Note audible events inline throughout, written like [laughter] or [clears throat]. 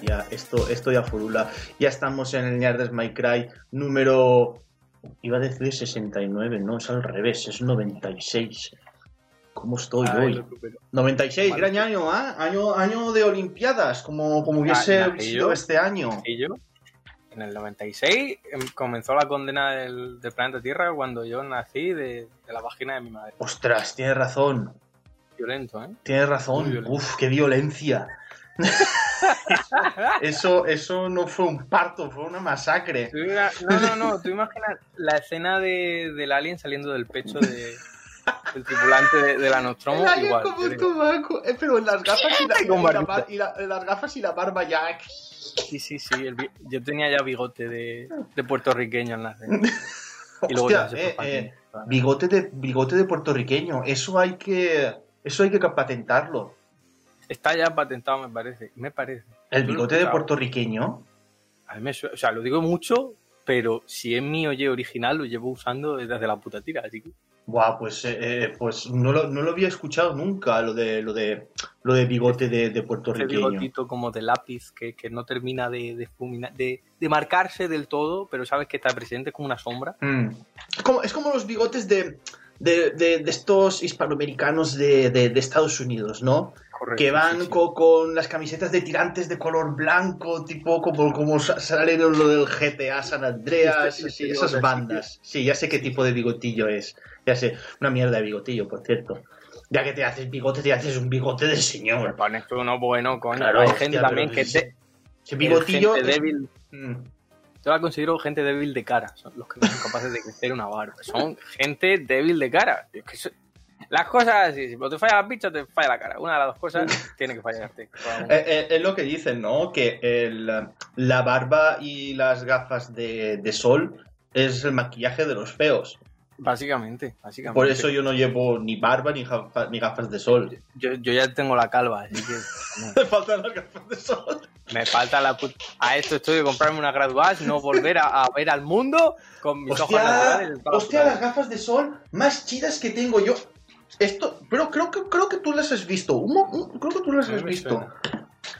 ya, ya, esto, esto ya furula. Ya estamos en el Ñardes My Cry número. Iba a decir 69, no, es al revés, es 96. ¿Cómo estoy Ay, hoy? lo supero. 96, Vale. gran año, ¿ah? Año, año de Olimpiadas, como, como hubiese Ah, ¿y sido este año. Y yo, en el 96, em, comenzó la condena del, del planeta Tierra cuando yo nací de, de la vagina de mi madre. Ostras, tienes razón, Violento, ¿eh? tienes razón. Uf, qué violencia. [laughs] [laughs] eso, eso no fue un parto, fue una masacre. No, no, no, tú imaginas la escena de, del alien saliendo del pecho de, del tripulante de, de la Nostromo, El igual. como un tomaco. Eh, pero en las gafas y la, y la y la- las gafas y la barba ya. Sí, sí, sí. el yo tenía ya bigote de, de puertorriqueño al nacer. [laughs] Y luego Hostia, ya se eh, eh, bigote de bigote de puertorriqueño. Eso hay que eso hay que patentarlo. Está ya patentado, me parece. Me parece. El bigote de puertorriqueño. A mí me suena- o sea, lo digo mucho, pero si es mi oye original, lo llevo usando desde la puta tira, así que... Buah, pues, eh, eh, pues no, lo, no lo había escuchado nunca, lo de lo de lo de bigote de, de Ese puertorriqueño. bigotito como de lápiz que, que no termina de, de, fulminar- de, de marcarse del todo, pero sabes que está presente como una sombra. Mm. Es, como, es como los bigotes de, de, de- de estos hispanoamericanos de, de- de Estados Unidos, ¿no? Correcto, que van sí, sí. co- Con, las camisetas de tirantes de color blanco, tipo como, como sa- salen en lo del GTA San Andreas, Este- este esas bandas. Sí, ya sé qué tipo de bigotillo es. Ya sé, una mierda de bigotillo, por cierto. Ya que te haces bigote, te haces un bigote de Me señor. pones tú uno bueno, coño. Claro, Hay gente también que de- Ese bigotillo. gente débil. Mm. Yo la considero gente débil de cara, son los que no son capaces de crecer una barba. Son gente débil de cara. Es que eso- las cosas así, si te falla la te falla la cara. Una de las dos cosas [laughs] tiene que fallarte. Eh, eh, es lo que dicen, ¿no? Que el, la barba y las gafas de, de sol es el maquillaje de los feos. Básicamente, básicamente. Por eso yo no llevo ni barba ni, gafa- ni gafas de sol. yo, yo ya tengo la calva, así que. [laughs] Me faltan las gafas de sol. me falta la put- A esto estoy de comprarme una gradual, no volver a, a ver al mundo con mis ojos Hostia, naturales. hostia, puta las gafas de sol más chidas que tengo yo. Esto, pero creo que creo que tú las has visto. Un mo- un- creo que tú las has visto.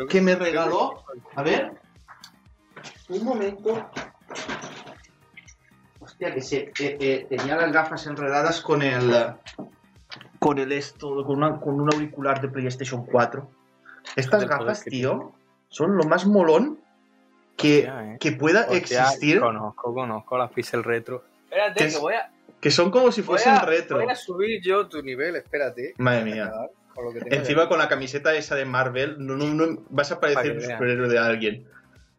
Que me regaló. A ver. Un momento. Hostia, que se eh, eh, tenía las gafas enredadas con el con el esto, con, una- con un auricular de PlayStation 4. Estas gafas, tío, son lo más molón que, Hostia, eh. que pueda Hostia, existir. Conozco, conozco las Pixel Retro. Espérate, Que voy a, Que son como si voy, fuesen a, retro. voy a subir yo tu nivel, espérate. Madre mía. Con lo que tengo Encima con la camiseta esa de Marvel, no, no, no- vas a parecer un superhéroe de alguien.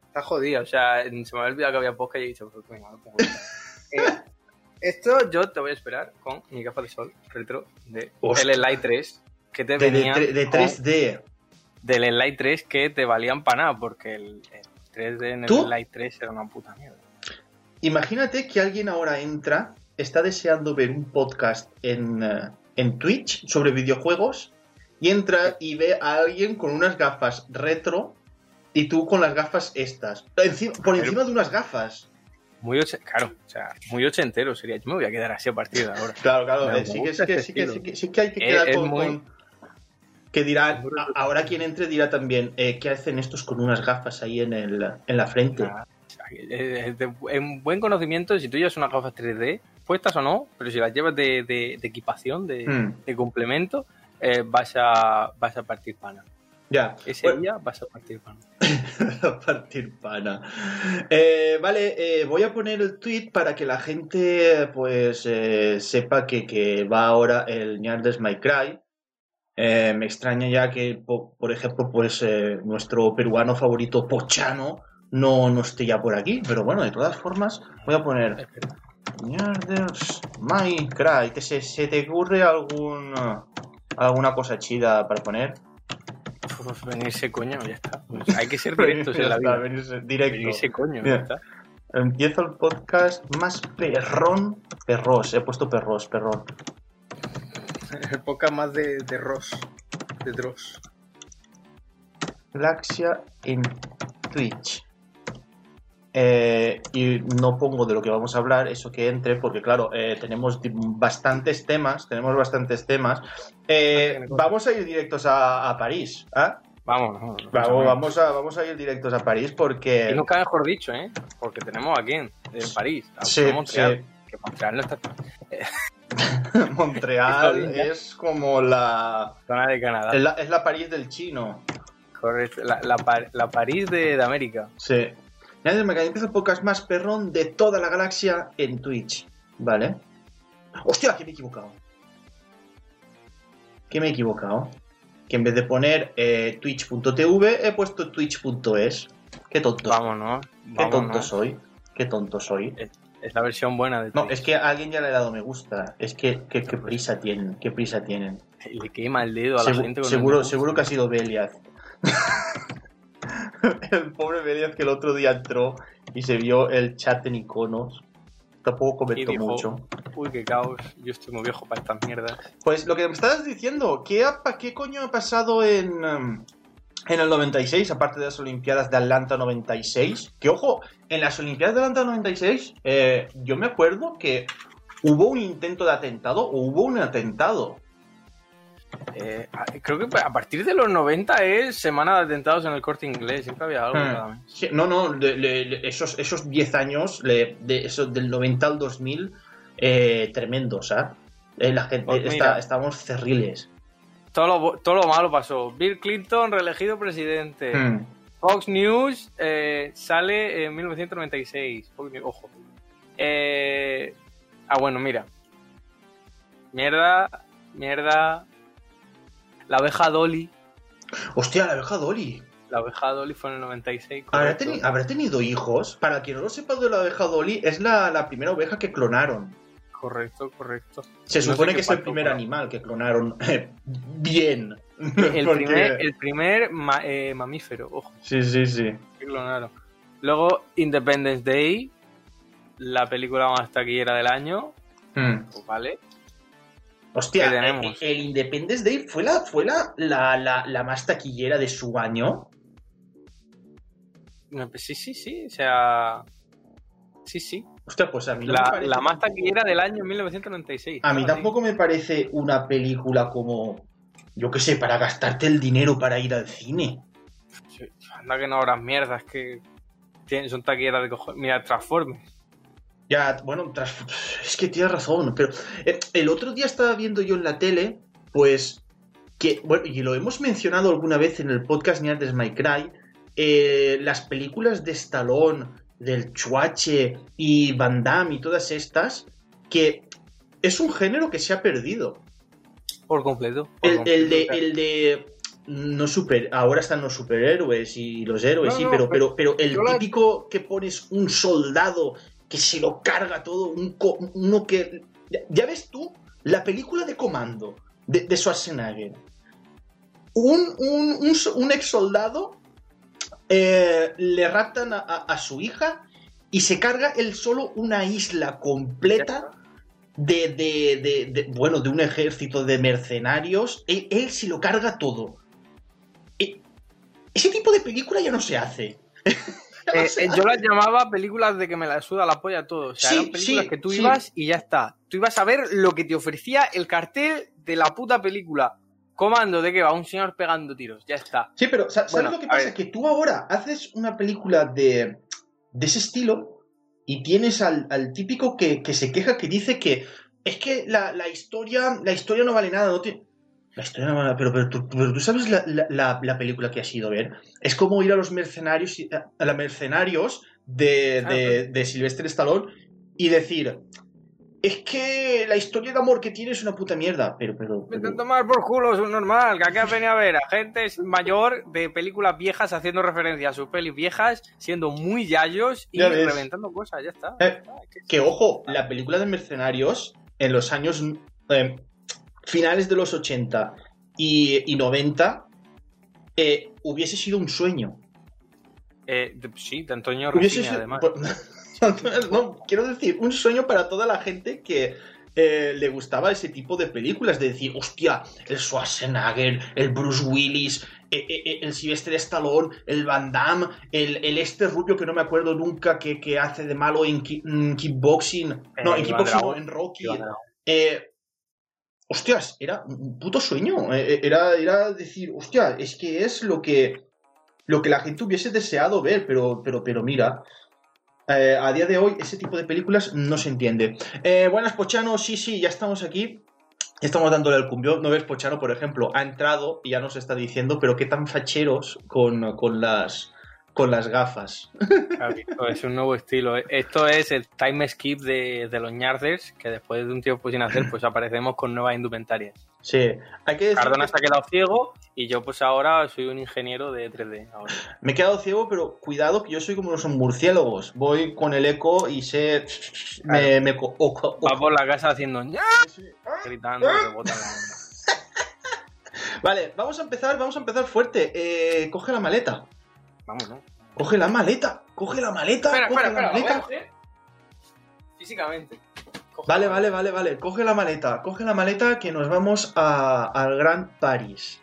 Está jodida, o sea, se me había olvidado que había podcast y he dicho, pues venga, pongo. [laughs] Eh, esto yo te voy a esperar con mi gafa de sol retro de Hostia. el Slide 3 que te De, de, venía de 3D. del Slide 3 que te valían para nada porque el, el 3D en el. Slide 3 era una puta mierda. Imagínate que alguien ahora entra, está deseando ver un podcast en, eh, en Twitch sobre videojuegos y entra y ve a alguien con unas gafas retro y tú con las gafas estas. Por Pero- encima de unas gafas. Muy oche- claro, o sea, muy ochentero sería. Yo me voy a quedar así a partir de ahora. Claro, claro. Me eh, sí, que, sí, que, sí, que, estilo. sí, que, sí que hay que Es- quedar es con, muy- con- Que a- ahora quien entre dirá también, eh, ¿qué hacen estos con unas gafas ahí en, el, en la frente? Ah, o sea, es- es de- en buen conocimiento, si tú llevas unas gafas 3D, puestas o no, pero si las llevas de, de- de equipación, de, de complemento, eh, vas, a, vas a partir pana. ya. Ese Bueno, día vas a partir pana. [laughs] a partir pana. Eh, vale, eh, voy a poner el tweet para que la gente pues sepa que, que va ahora el Ñardes My Cry. Me extraña ya que, po- por ejemplo, pues nuestro peruano favorito Pochano no, no esté ya por aquí. Pero bueno, de todas formas, voy a poner. ¿Te- se, se te ocurre algún, alguna cosa chida para poner? Uf, venirse coño, ya está. Pues [laughs] hay que ser directos en la vida. venirse directo. Venirse coño, ya está. Empiezo el podcast más perrón. Perros, he puesto perros, perrón. El podcast más de, de Ross. De Dross. Galaxia en Twitch. Eh, y no pongo de lo que vamos a hablar, eso que entre, porque claro, eh, tenemos bastantes temas, tenemos bastantes temas. Eh, vamos a ir directos a, a París, ¿ah? Vamos, Vamos, vamos, a, vamos a ir directos a París porque... Y nunca mejor dicho, ¿eh? Porque tenemos aquí en, en París, a Sí, Montreal, que Montreal no está [laughs] [laughs] Montreal es como la... zona de Canadá. Es la, es la París del chino. Correcto, la, la, Par- la París de, de América. Sí. Nadie me empieza el podcast más perrón de toda la galaxia en Twitch. ¿Vale? ¡Hostia! Que me he equivocado. Que me he equivocado. Que en vez de poner eh, twitch.tv he puesto twitch.es. Qué tonto. Vámonos, Qué tonto vámonos. soy. Qué tonto soy. Es la versión buena de No, Twitch. es que a alguien ya le ha dado me gusta. Es que qué, qué prisa tienen. Qué prisa tienen. Le quema el dedo a la gente con seguro, seguro que ha sido Beliaz. [laughs] el pobre Beliaz que el otro día entró y se vio el chat en iconos. Tampoco comentó dijo- mucho. Uy, qué caos. Yo estoy muy viejo para estas mierdas. Pues lo que me estabas diciendo, ¿qué, ha, qué coño ha pasado en, em, en el 96, aparte de las Olimpiadas de Atlanta 96? Que ojo, en las Olimpiadas de Atlanta 96, eh, yo me acuerdo que hubo un intento de atentado o hubo un atentado. Eh, creo que a partir de los 90 es semana de atentados en el corte inglés. Siempre había algo. Hmm. Sí, no, no, le- le- le- esos, esos 10 años, le- de, eso, del 90 al 2000, eh, tremendos, ¿ah? Eh, la gente, Pues está- estamos cerriles. Todo lo, todo lo malo pasó. Bill Clinton reelegido presidente. Hmm. Fox News eh, sale en 1996. Fox News, ojo. Eh, ah, bueno, mira. Mierda, mierda. La abeja Dolly. Hostia, la abeja Dolly. La abeja Dolly fue en el 96. ¿Habrá, correcto. teni- habrá tenido hijos? Para quien no lo sepa de la abeja Dolly, es la, la primera oveja que clonaron. Correcto, correcto. Se No supone que es el primer animal que clonaron bien. El [laughs] Porque- primer, el primer ma- eh, mamífero, ojo, Sí, sí, sí. que clonaron. Luego, Independence Day, la película más taquillera del año, Hmm. vale. Hostia, ¿Qué tenemos? el, el Independence Day fue, la, fue la, la, la, la más taquillera de su año. No, pues Sí, sí, sí, o sea... Sí, sí. Hostia, pues a mí no me La, parece- la más taquillera del año 1996. A mí tampoco me parece una película como, yo qué sé, para gastarte el dinero para ir al cine. sí. Anda que no habrá mierdas que tienen, son taquilleras de cojones. Mira, Transformers. Ya, bueno, tras- es que tienes razón, pero eh, el otro día estaba viendo yo en la tele, pues, que, bueno, y lo hemos mencionado alguna vez en el podcast ni antes My Cry, eh, las películas de Stallone, del Chuache y Van Damme y todas estas, que es un género que se ha perdido. Por completo. por El, el de, el de no super, ahora están los superhéroes y los héroes, No, sí, no, pero, pero, pero el la- típico que pones un soldado que se lo carga todo, un co- uno que. Ya, ya ves tú, la película de comando de, de Schwarzenegger. Un, un, un, ex soldado eh, le raptan a, a- a su hija y se carga él solo una isla completa de, de, de- bueno, de un ejército de mercenarios. Él, él se lo carga todo. E- ese tipo de película ya no se hace. [laughs] [laughs] Eh, eh, yo las llamaba películas de que me la suda la polla todo. O sea, Sí, eran películas sí, que tú sí. ibas y ya está. Tú ibas a ver lo que te ofrecía el cartel de la puta película. Comando de que va un señor pegando tiros. Ya está. Sí, pero sa- ¿sabes Bueno, lo que pasa? Que tú ahora haces una película de, de ese estilo y tienes al, al típico que, que se queja que dice que es que la, la historia la historia no vale nada. No La historia nada, pero, pero, tú, pero tú sabes la, la- la- la película que has ido a ver. Es como ir a los mercenarios, a, los mercenarios de, Ah, de, de Sylvester Stallone y decir... Es que la historia de amor que tiene es una puta mierda. Pero, pero, Me pero- intento tomar por culo, es un normal. Que has venido a ver a gente mayor de películas viejas haciendo referencia a sus pelis viejas, siendo muy yayos y reventando cosas. Ya está. Eh, Que ojo, la película de Mercenarios en los años eh, finales de los 80 y, y 90 eh, hubiese sido un sueño. Eh, de- sí, de Antonio sido- además. [laughs] no, quiero decir, un sueño para toda la gente que eh, le gustaba ese tipo de películas, de decir, hostia, el Schwarzenegger, el Bruce Willis, eh, el Sylvester Stallone, el Van Damme, el, el este rubio que no me acuerdo nunca que, que hace de malo en, ki- en kickboxing, no, en kickboxing, no, en Rocky. Hostias, era un puto sueño. Eh, eh, Era, era decir, hostia, es que es lo que, lo que la gente hubiese deseado ver, pero, pero, pero mira. eh, a día de hoy, ese tipo de películas no se entiende. Buenas, Pochano, sí, sí, ya estamos aquí. Estamos dándole el cumbión. No ves, Pochano, por ejemplo, ha entrado y ya nos está diciendo, pero qué tan facheros con, con las, con las gafas. Claro, es un nuevo estilo. Esto es el time skip de, de los ñarders, que después de un tiempo sin hacer, pues aparecemos con nuevas indumentarias. Sí, hay que decir Cardona que- se ha quedado ciego y yo pues ahora soy un ingeniero de 3D. Ahora. Me he quedado ciego, pero cuidado que yo soy como los murciélagos. Voy con el eco y sé. Me, me co- o- o- Va por la casa haciendo ña, gritando rebota la onda. [laughs] Vale, vamos a empezar, vamos a empezar fuerte. Eh, coge la maleta. Vamos, ¿no? Coge la maleta. Coge la maleta. Espera, coge espera, la espera, maleta. físicamente. Coge Vale, vale, vale, vale. Coge la maleta. Coge la maleta que nos vamos a- al Gran París.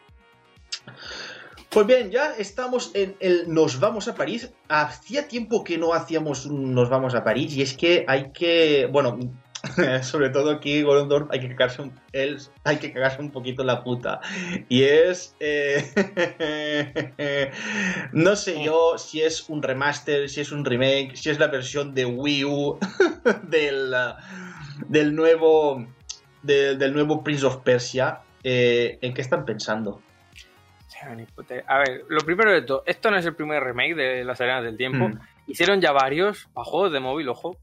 Pues bien, ya estamos en el Nos vamos a París. Hacía tiempo que no hacíamos un Nos vamos a París y es que hay que, bueno, [laughs] sobre todo aquí Gorondorf hay que cagarse un, él, hay que cagarse un poquito la puta. Y es, eh, [laughs] no sé yo si es un remaster, si es un remake, si es la versión de Wii U [laughs] del, del nuevo del, del nuevo Prince of Persia. Eh, ¿En qué están pensando? A ver, lo primero de todo, esto no es el primer remake de Las Arenas del Tiempo. Mm. Hicieron ya varios para juegos de móvil, ojo.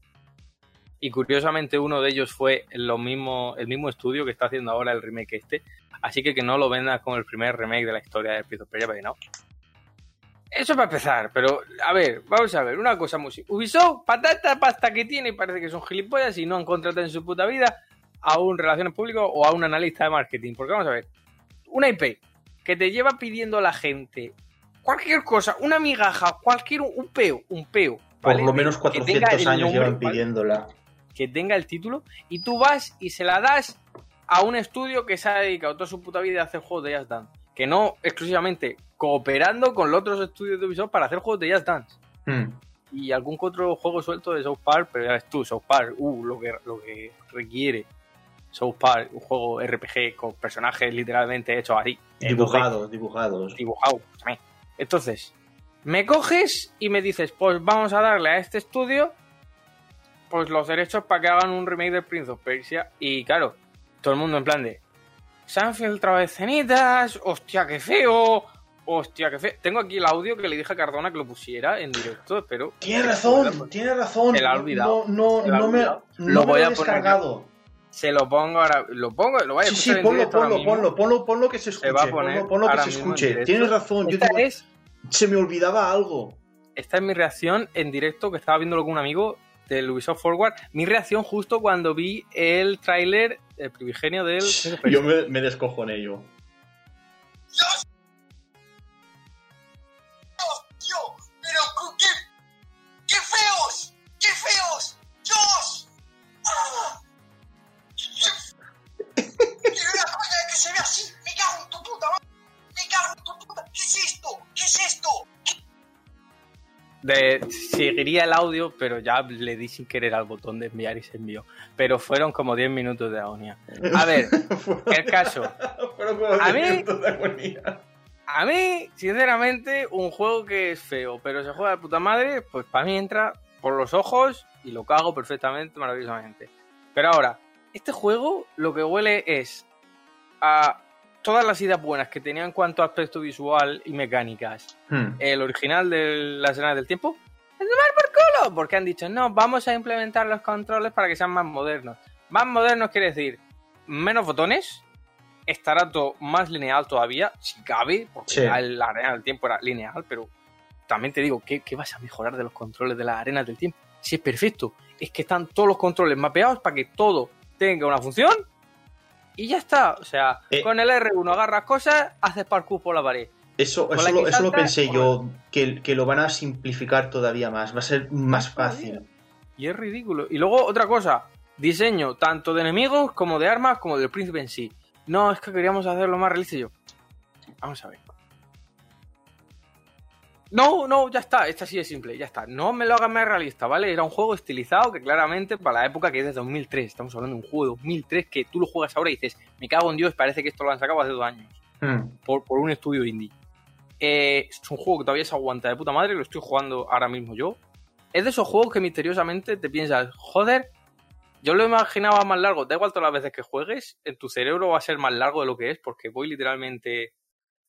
Y curiosamente uno de ellos fue lo mismo, el mismo estudio que está haciendo ahora el remake este. Así que que no lo vendas como el primer remake de la historia de Prince of Persia, porque no. Eso para empezar, pero a ver, vamos a ver, una cosa muy. Ubisoft, patata pasta que tiene, parece que son gilipollas y no han contratado en su puta vida a un relaciones públicas o a un analista de marketing. Porque vamos a ver, una IP que te lleva pidiendo a la gente cualquier cosa, una migaja, cualquier un peo, un peo. Por lo menos Que tenga 400 el años nombre, llevan ¿vale? Que tenga el título y tú vas y se la das a un estudio que se ha dedicado toda su puta vida a hacer juegos de Just Dance. Que no exclusivamente cooperando con los otros estudios de Ubisoft para hacer juegos de Just Dance. Mm. Y algún otro juego suelto de South Park, pero ya ves tú, South Park, uh, lo que, lo que requiere South Park, un juego RPG con personajes literalmente hechos así. en 2D Dibujados, dibujados. dibujado. también. Entonces, me coges y me dices, pues vamos a darle a este estudio pues los derechos para que hagan un remake de Prince of Persia. Y claro, todo el mundo en plan de, se han filtrado escenitas, hostia, qué feo, hostia, qué feo. Tengo aquí el audio que le dije a Cardona que lo pusiera en directo, pero... Tienes razón, tienes razón. Se la ha olvidado. No, no, me, no Lo me voy lo a he poner descargado. Se lo pongo ahora, lo pongo, lo voy a Sí, sí, escuchar en ponlo, ponlo, ponlo, ponlo, ponlo que se escuche. Se va a poner ponlo, ponlo que se escuche. Tienes razón, yo digo, es se me olvidaba algo. esta es mi reacción en directo que estaba viéndolo con un amigo del Ubisoft Forward. Mi reacción justo cuando vi el tráiler el primigenio del. Yo me, me descojoné yo. De, seguiría el audio, pero ya le di sin querer al botón de enviar y se envió. Pero fueron como 10 minutos de agonía. A ver, [laughs] el caso. Fueron como A 10 mí- minutos de agonía. A mí, sinceramente, un juego que es feo, pero se juega de puta madre, pues para mí entra por los ojos y lo cago perfectamente, maravillosamente. Pero ahora, este juego lo que huele es a todas las ideas buenas que tenía en cuanto a aspecto visual y mecánicas. Hmm. El original de las escenas del tiempo, es de mar por culo, porque han dicho, no, vamos a implementar los controles para que sean más modernos. Más modernos quiere decir menos botones, estará todo más lineal todavía, si cabe, porque Sí. ya la arena del tiempo era lineal, pero también te digo, ¿qué, qué vas a mejorar de los controles de las arenas del tiempo? Si es perfecto, es que están todos los controles mapeados para que todo tenga una función y ya está. O sea, Eh. con el R1 agarras cosas, haces parkour por la pared. Eso, eso, lo, eso lo pensé yo, que, que lo van a simplificar todavía más, va a ser más fácil. Y es ridículo. Y luego otra cosa, diseño tanto de enemigos como de armas como del príncipe en sí. No, es que queríamos hacerlo más realista yo. Vamos a ver. No, no, ya está, esta sí es simple, ya está. No me lo hagas más realista, ¿vale? Era un juego estilizado que claramente para la época que es de 2003, estamos hablando de un juego de 2003 que tú lo juegas ahora y dices, me cago en Dios, parece que esto lo han sacado hace dos años, Hmm. por, por un estudio indie. Eh, es un juego que todavía se aguanta de puta madre, lo estoy jugando ahora mismo yo. Es de esos juegos que misteriosamente te piensas, joder, yo lo imaginaba más largo, da igual todas las veces que juegues, en tu cerebro va a ser más largo de lo que es, porque voy literalmente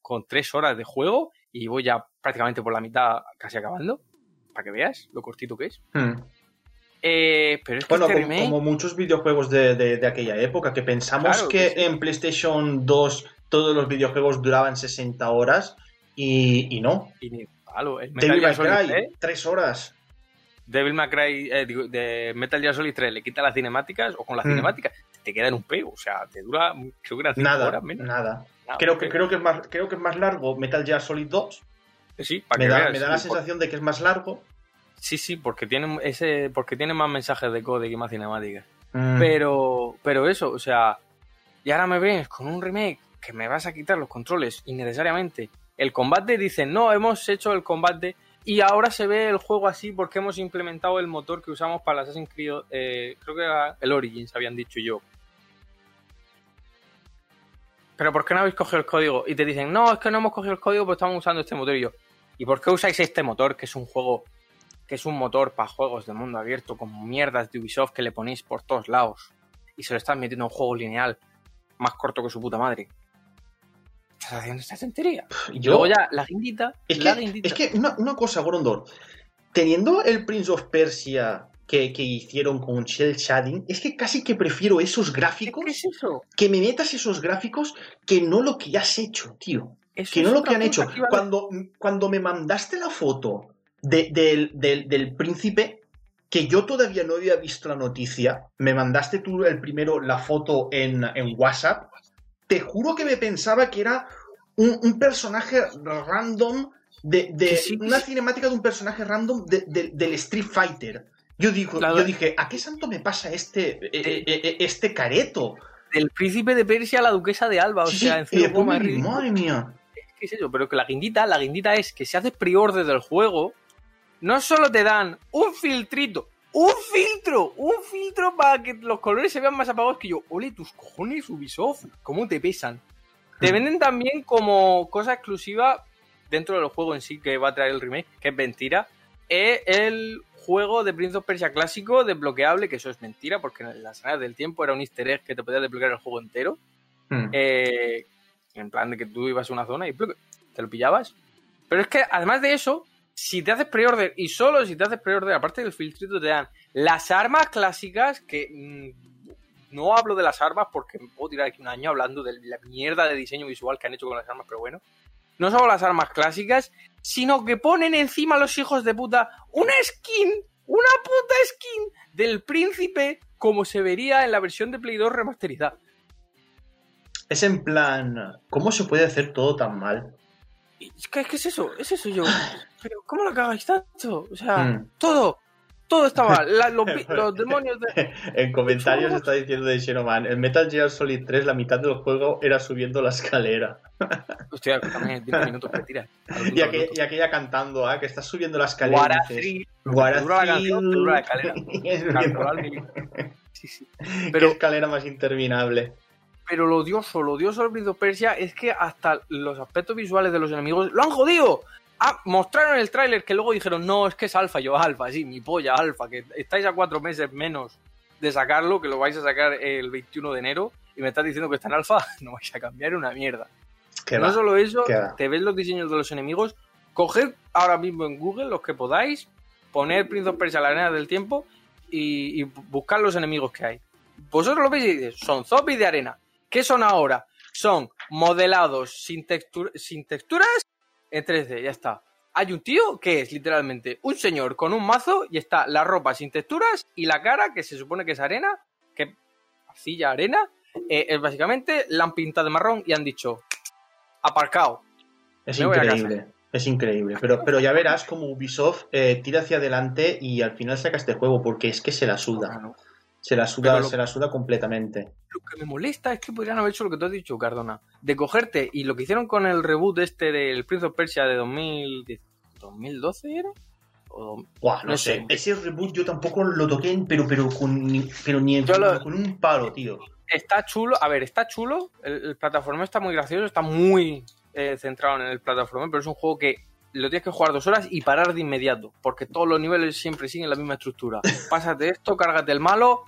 con tres horas de juego y voy ya prácticamente por la mitad casi acabando, para que veas lo cortito que es. Hmm. Eh, pero es que Bueno, este como, remake, como muchos videojuegos de, de- de aquella época, que pensamos Claro que que sí. en PlayStation 2 todos los videojuegos duraban 60 horas y, y no. y ni palo, el Metal Devil Gear Solid Cry, 3, 3 horas. Devil May Cry, eh, digo, de Metal Gear Solid 3 le quita las cinemáticas o con las Mm. cinemáticas te queda en un pego, o sea, te dura, creo que eran Nada, horas menos. nada. Nada, Creo que, creo, que es más, creo que es más largo Metal Gear Solid 2. Sí, para Me que da, veas, me da la sensación de que es más largo. Sí, sí, porque tienen ese, porque tienen más mensajes de código y más cinemáticas. Mm. Pero, pero eso, o sea, y ahora me ves con un remake que me vas a quitar los controles innecesariamente. El combate dicen, no, hemos hecho el combate y ahora se ve el juego así porque hemos implementado el motor que usamos para el Assassin's Creed, eh, creo que era el Origins, habían dicho yo. Pero ¿por qué no habéis cogido el código? Y te dicen, no, es que no hemos cogido el código, pues estamos usando este motor y yo. ¿Y por qué usáis este motor, que es un juego, que es un motor para juegos de mundo abierto, como mierdas de Ubisoft que le ponéis por todos lados? Y se lo estás metiendo a un juego lineal más corto que su puta madre. Estás haciendo esta tontería. Yo- luego ya, la guindita, Es la que, guindita. es que una, una cosa, Gorondor. Teniendo el Prince of Persia que, que hicieron con Shell Shading, es que casi que prefiero esos gráficos, ¿Qué es eso? que me metas esos gráficos, que no lo que ya has hecho, tío. Eso Que no lo que han hecho. que Cuando, cuando me mandaste la foto de- del, del- del príncipe, que yo todavía no había visto la noticia, me mandaste tú el primero la foto en, en WhatsApp, te juro que me pensaba que era un, un personaje random de, sí, una sí. cinemática de un personaje random de- de- del Street Fighter. Yo, digo, yo dije, ¿a qué santo me pasa este, eh, eh, eh, este careto? Del príncipe de Persia a la duquesa de Alba, o Sí, sea, en ridículo. madre mía. ¿Qué es eso? Pero que la guindita, la guindita es que si haces pre-order del juego, no solo te dan un filtrito, un filtro, un filtro para que los colores se vean más apagados que yo. Ole, tus cojones, Ubisoft, ¿cómo te pesan? Te Hmm. venden también como cosa exclusiva dentro del juego en sí que va a traer el remake, que es mentira. Es el juego de Prince of Persia clásico desbloqueable, que eso es mentira, porque en las áreas del tiempo era un easter egg que te podía desbloquear el juego entero. Eh, en plan de que tú ibas a una zona y te lo pillabas. Pero es que además de eso, si te haces pre-order y solo si te haces pre-order, aparte del filtrito, te dan las armas clásicas que. mm, no hablo de las armas porque me puedo tirar aquí un año hablando de la mierda de diseño visual que han hecho con las armas, pero bueno. No solo las armas clásicas, sino que ponen encima a los hijos de puta una skin, una puta skin del príncipe como se vería en la versión de Play 2 remasterizada. Es en plan, ¿cómo se puede hacer todo tan mal? Que, ¿qué es eso? Es eso yo. Pero, ¿cómo lo cagáis tanto? O sea, Hmm. todo. Todo está mal. La- los, [laughs] los demonios de. En comentarios está diciendo de Xenoman, en Metal Gear Solid 3 la mitad del juego era subiendo la escalera. [laughs] Hostia, también 20 minutos que tira. [laughs] Y, aqu- y aquella cantando, ah, que estás subiendo la escalera. Te dura la la escalera. Sí, sí. Qué Pero, escalera más interminable. Pero lo odioso, lo odioso del Prince of Persia es que hasta los aspectos visuales de los enemigos lo han jodido. Ah, mostraron el tráiler que luego dijeron, no, es que es alfa. Yo, alfa, sí, mi polla, alfa, que estáis a cuatro meses menos de sacarlo, que lo vais a sacar el 21 de enero, y me estás diciendo que está en alfa, [laughs] no vais a cambiar una mierda. Que no va. solo eso, te ves los diseños de los enemigos, coged ahora mismo en Google los que podáis, poned Prince of Persia a la arena del tiempo y, y buscar los enemigos que hay. Vosotros lo veis y dices, son zombies de arena. ¿Qué son ahora? Son modelados sin, textur- sin texturas en 3D, ya está. Hay un tío que es literalmente un señor con un mazo y está la ropa sin texturas y la cara, que se supone que es arena, que arcilla arena, eh, es básicamente la han pintado de marrón y han dicho, aparcado. Es increíble. Es increíble. Pero, pero ya verás como Ubisoft eh, tira hacia adelante y al final saca este juego porque es que se la suda. Se la suda, lo- se la suda completamente. Lo que me molesta es que podrían haber hecho lo que tú has dicho, Cardona. De cogerte, y lo que hicieron con el reboot este del Prince of Persia de 2010 ¿2012 era? O- Buah, no, No sé. sé. Ese reboot yo tampoco lo toqué, pero, pero, con, pero ni en- lo- con un palo, tío. Está chulo, a ver, está chulo, el, el plataforma está muy gracioso, está muy eh, centrado en el plataforma, pero es un juego que lo tienes que jugar dos horas y parar de inmediato, porque todos los niveles siempre siguen la misma estructura. [laughs] Pásate esto, cárgate el malo,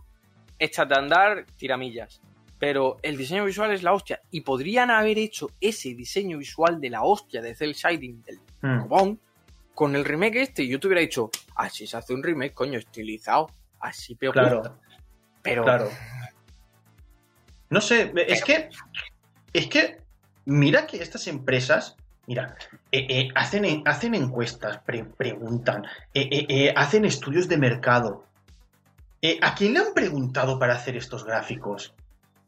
échate a andar, tiramillas. Pero el diseño visual es la hostia, y podrían haber hecho ese diseño visual de la hostia de Cell Shading del Mm. con el remake este, y yo te hubiera dicho, así se hace un remake, coño, estilizado, así peor. Claro, pero claro. No sé, es que. Es que. Mira que estas empresas. Mira, eh, eh, hacen, hacen encuestas, pre- preguntan, eh, hacen estudios de mercado. Eh, ¿A quién le han preguntado para hacer estos gráficos?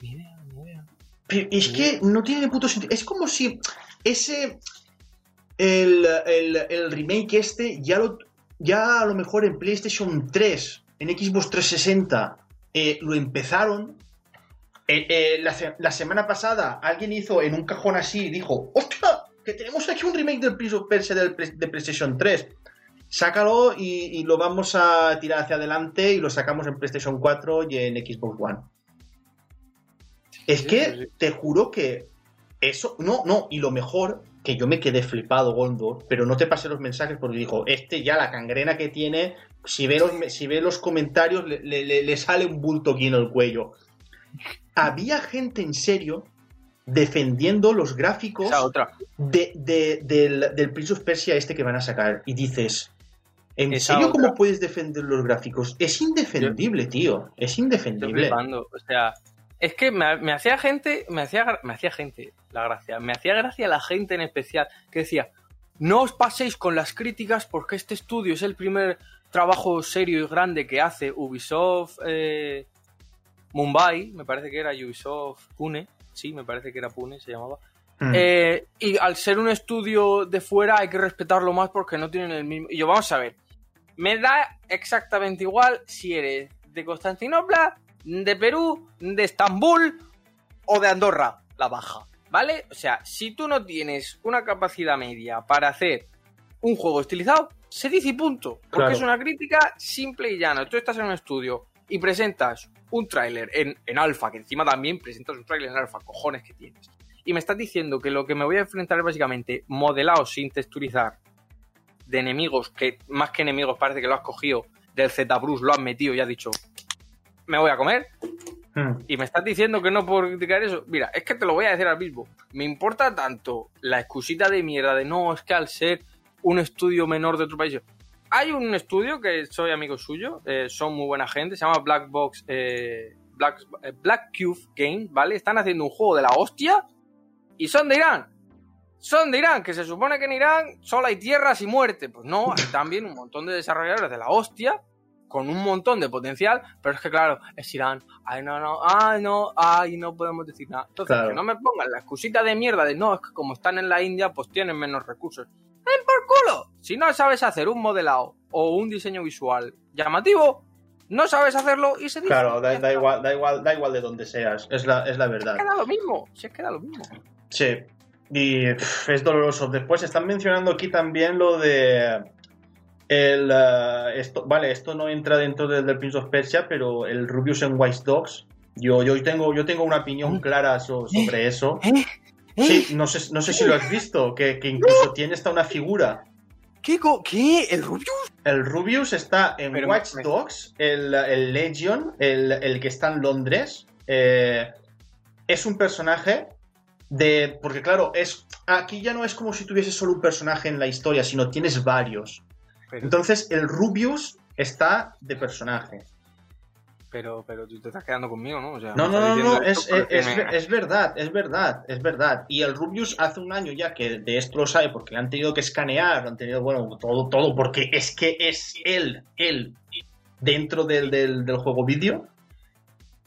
Ni idea, ni idea. Pero es que no tiene puto sentido. Es como si ese. El, el- el remake este ya lo, ya a lo mejor en PlayStation 3, en Xbox 360, eh, lo empezaron. Eh, eh, la, la semana pasada alguien hizo en un cajón así y dijo: ¡Hostia! Que tenemos aquí un remake del del de PlayStation 3. Sácalo y, y lo vamos a tirar hacia adelante y lo sacamos en PlayStation 4 y en Xbox One. Es que sí, sí. te juro que eso, no, no, y lo mejor, que yo me quedé flipado, Gondor, pero no te pasé los mensajes porque dijo, este ya la cangrena que tiene, si ve los, si ve los comentarios, le, le- le- le sale un bulto aquí en el cuello. Había gente en serio defendiendo los gráficos Esa otra. de, de- del, del Prince of Persia este que van a sacar. Y dices, ¿en Esa serio otra. cómo puedes defender los gráficos? Es indefendible, tío. Es indefendible. O sea, es que me, me hacía gente, me hacía, me hacía gente, la gracia, me hacía gracia la gente en especial que decía, no os paséis con las críticas porque este estudio es el primer trabajo serio y grande que hace Ubisoft eh, Mumbai, me parece que era Ubisoft Pune, sí, me parece que era Pune, se llamaba. Mm. Eh, y al ser un estudio de fuera hay que respetarlo más porque no tienen el mismo. Y yo, vamos a ver, me da exactamente igual si eres de Constantinopla, de Perú, de Estambul o de Andorra, la baja, ¿vale? O sea, si tú no tienes una capacidad media para hacer un juego estilizado, se dice y punto. Porque Claro. es una crítica simple y llana. Tú estás en un estudio y presentas un tráiler en, en alfa, que encima también presentas un tráiler en alfa, cojones que tienes. Y me estás diciendo que lo que me voy a enfrentar es básicamente modelado sin texturizar de enemigos que más que enemigos parece que lo has cogido del Z-Bruce, lo has metido y has dicho, me voy a comer. Mm. Y me estás diciendo que no puedo criticar eso. Mira, es que te lo voy a decir al mismo. Me importa tanto la excusita de mierda de no, es que al ser un estudio menor de otro país. Hay un estudio que soy amigo suyo, eh, son muy buena gente, se llama Black Box, eh, Black, eh, Black Cube Game, ¿vale? Están haciendo un juego de la hostia y son de Irán. Son de Irán, que se supone que en Irán solo hay tierras y muerte. Pues no, hay también un montón de desarrolladores de la hostia con un montón de potencial, pero es que claro, es Irán. Ay, no, no, ay, no, ay, no podemos decir nada. Entonces, Claro. que no me pongan la excusita de mierda de no, es que como están en la India, pues tienen menos recursos. ¡Ven por culo! Si no sabes hacer un modelado o un diseño visual llamativo, no sabes hacerlo y se dice. Claro, da, igual, da igual, da igual de donde seas. Es la, es la verdad. que da lo mismo, si es que da lo mismo. Sí. Y pff, es doloroso. Después están mencionando aquí también lo de. El, eh, esto, vale, esto no entra dentro del, del Prince of Persia, pero el Rubius en White Dogs. Yo, yo, tengo, yo tengo una opinión clara so- sobre eso. ¿Eh? ¿Eh? Sí, no sé, no sé si lo has visto, que, que incluso tiene esta una figura. ¿Qué? ¿Qué? ¿El Rubius? El Rubius está en Pero Watch me- Dogs, el, el Legion, el, el que está en Londres. eh, es un personaje de. Porque, claro, es. Aquí ya no es como si tuviese solo un personaje en la historia, sino tienes varios. Pero, Entonces, el Rubius está de personaje. pero, pero tú te estás quedando conmigo, ¿no? O sea, No, no, no, no, es, es, me- es verdad, es verdad, es verdad. Y el Rubius hace un año ya que de esto lo sabe porque le han tenido que escanear, lo han tenido, bueno, todo, todo, porque es que es él, él, dentro del, del, del juego vídeo.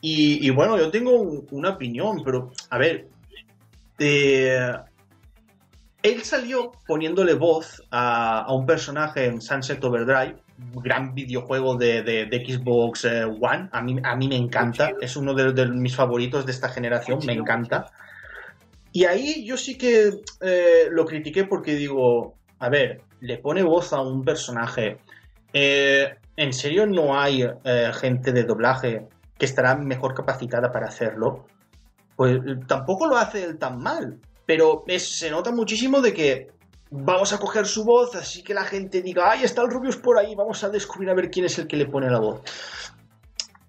Y, y bueno, yo tengo un- una opinión, pero a ver, eh, él salió poniéndole voz a, a un personaje en Sunset Overdrive, un gran videojuego de, de- de Xbox eh, One. A mí, a mí me encanta, es uno de, de mis favoritos de esta generación, me encanta. Y ahí yo sí que eh, lo critiqué porque digo, a ver, le pone voz a un personaje, eh, ¿en serio no hay eh, gente de doblaje que estará mejor capacitada para hacerlo? Pues tampoco lo hace él tan mal, pero se nota muchísimo de que vamos a coger su voz, así que la gente diga, ¡ay, está el Rubius por ahí! Vamos a descubrir a ver quién es el que le pone la voz.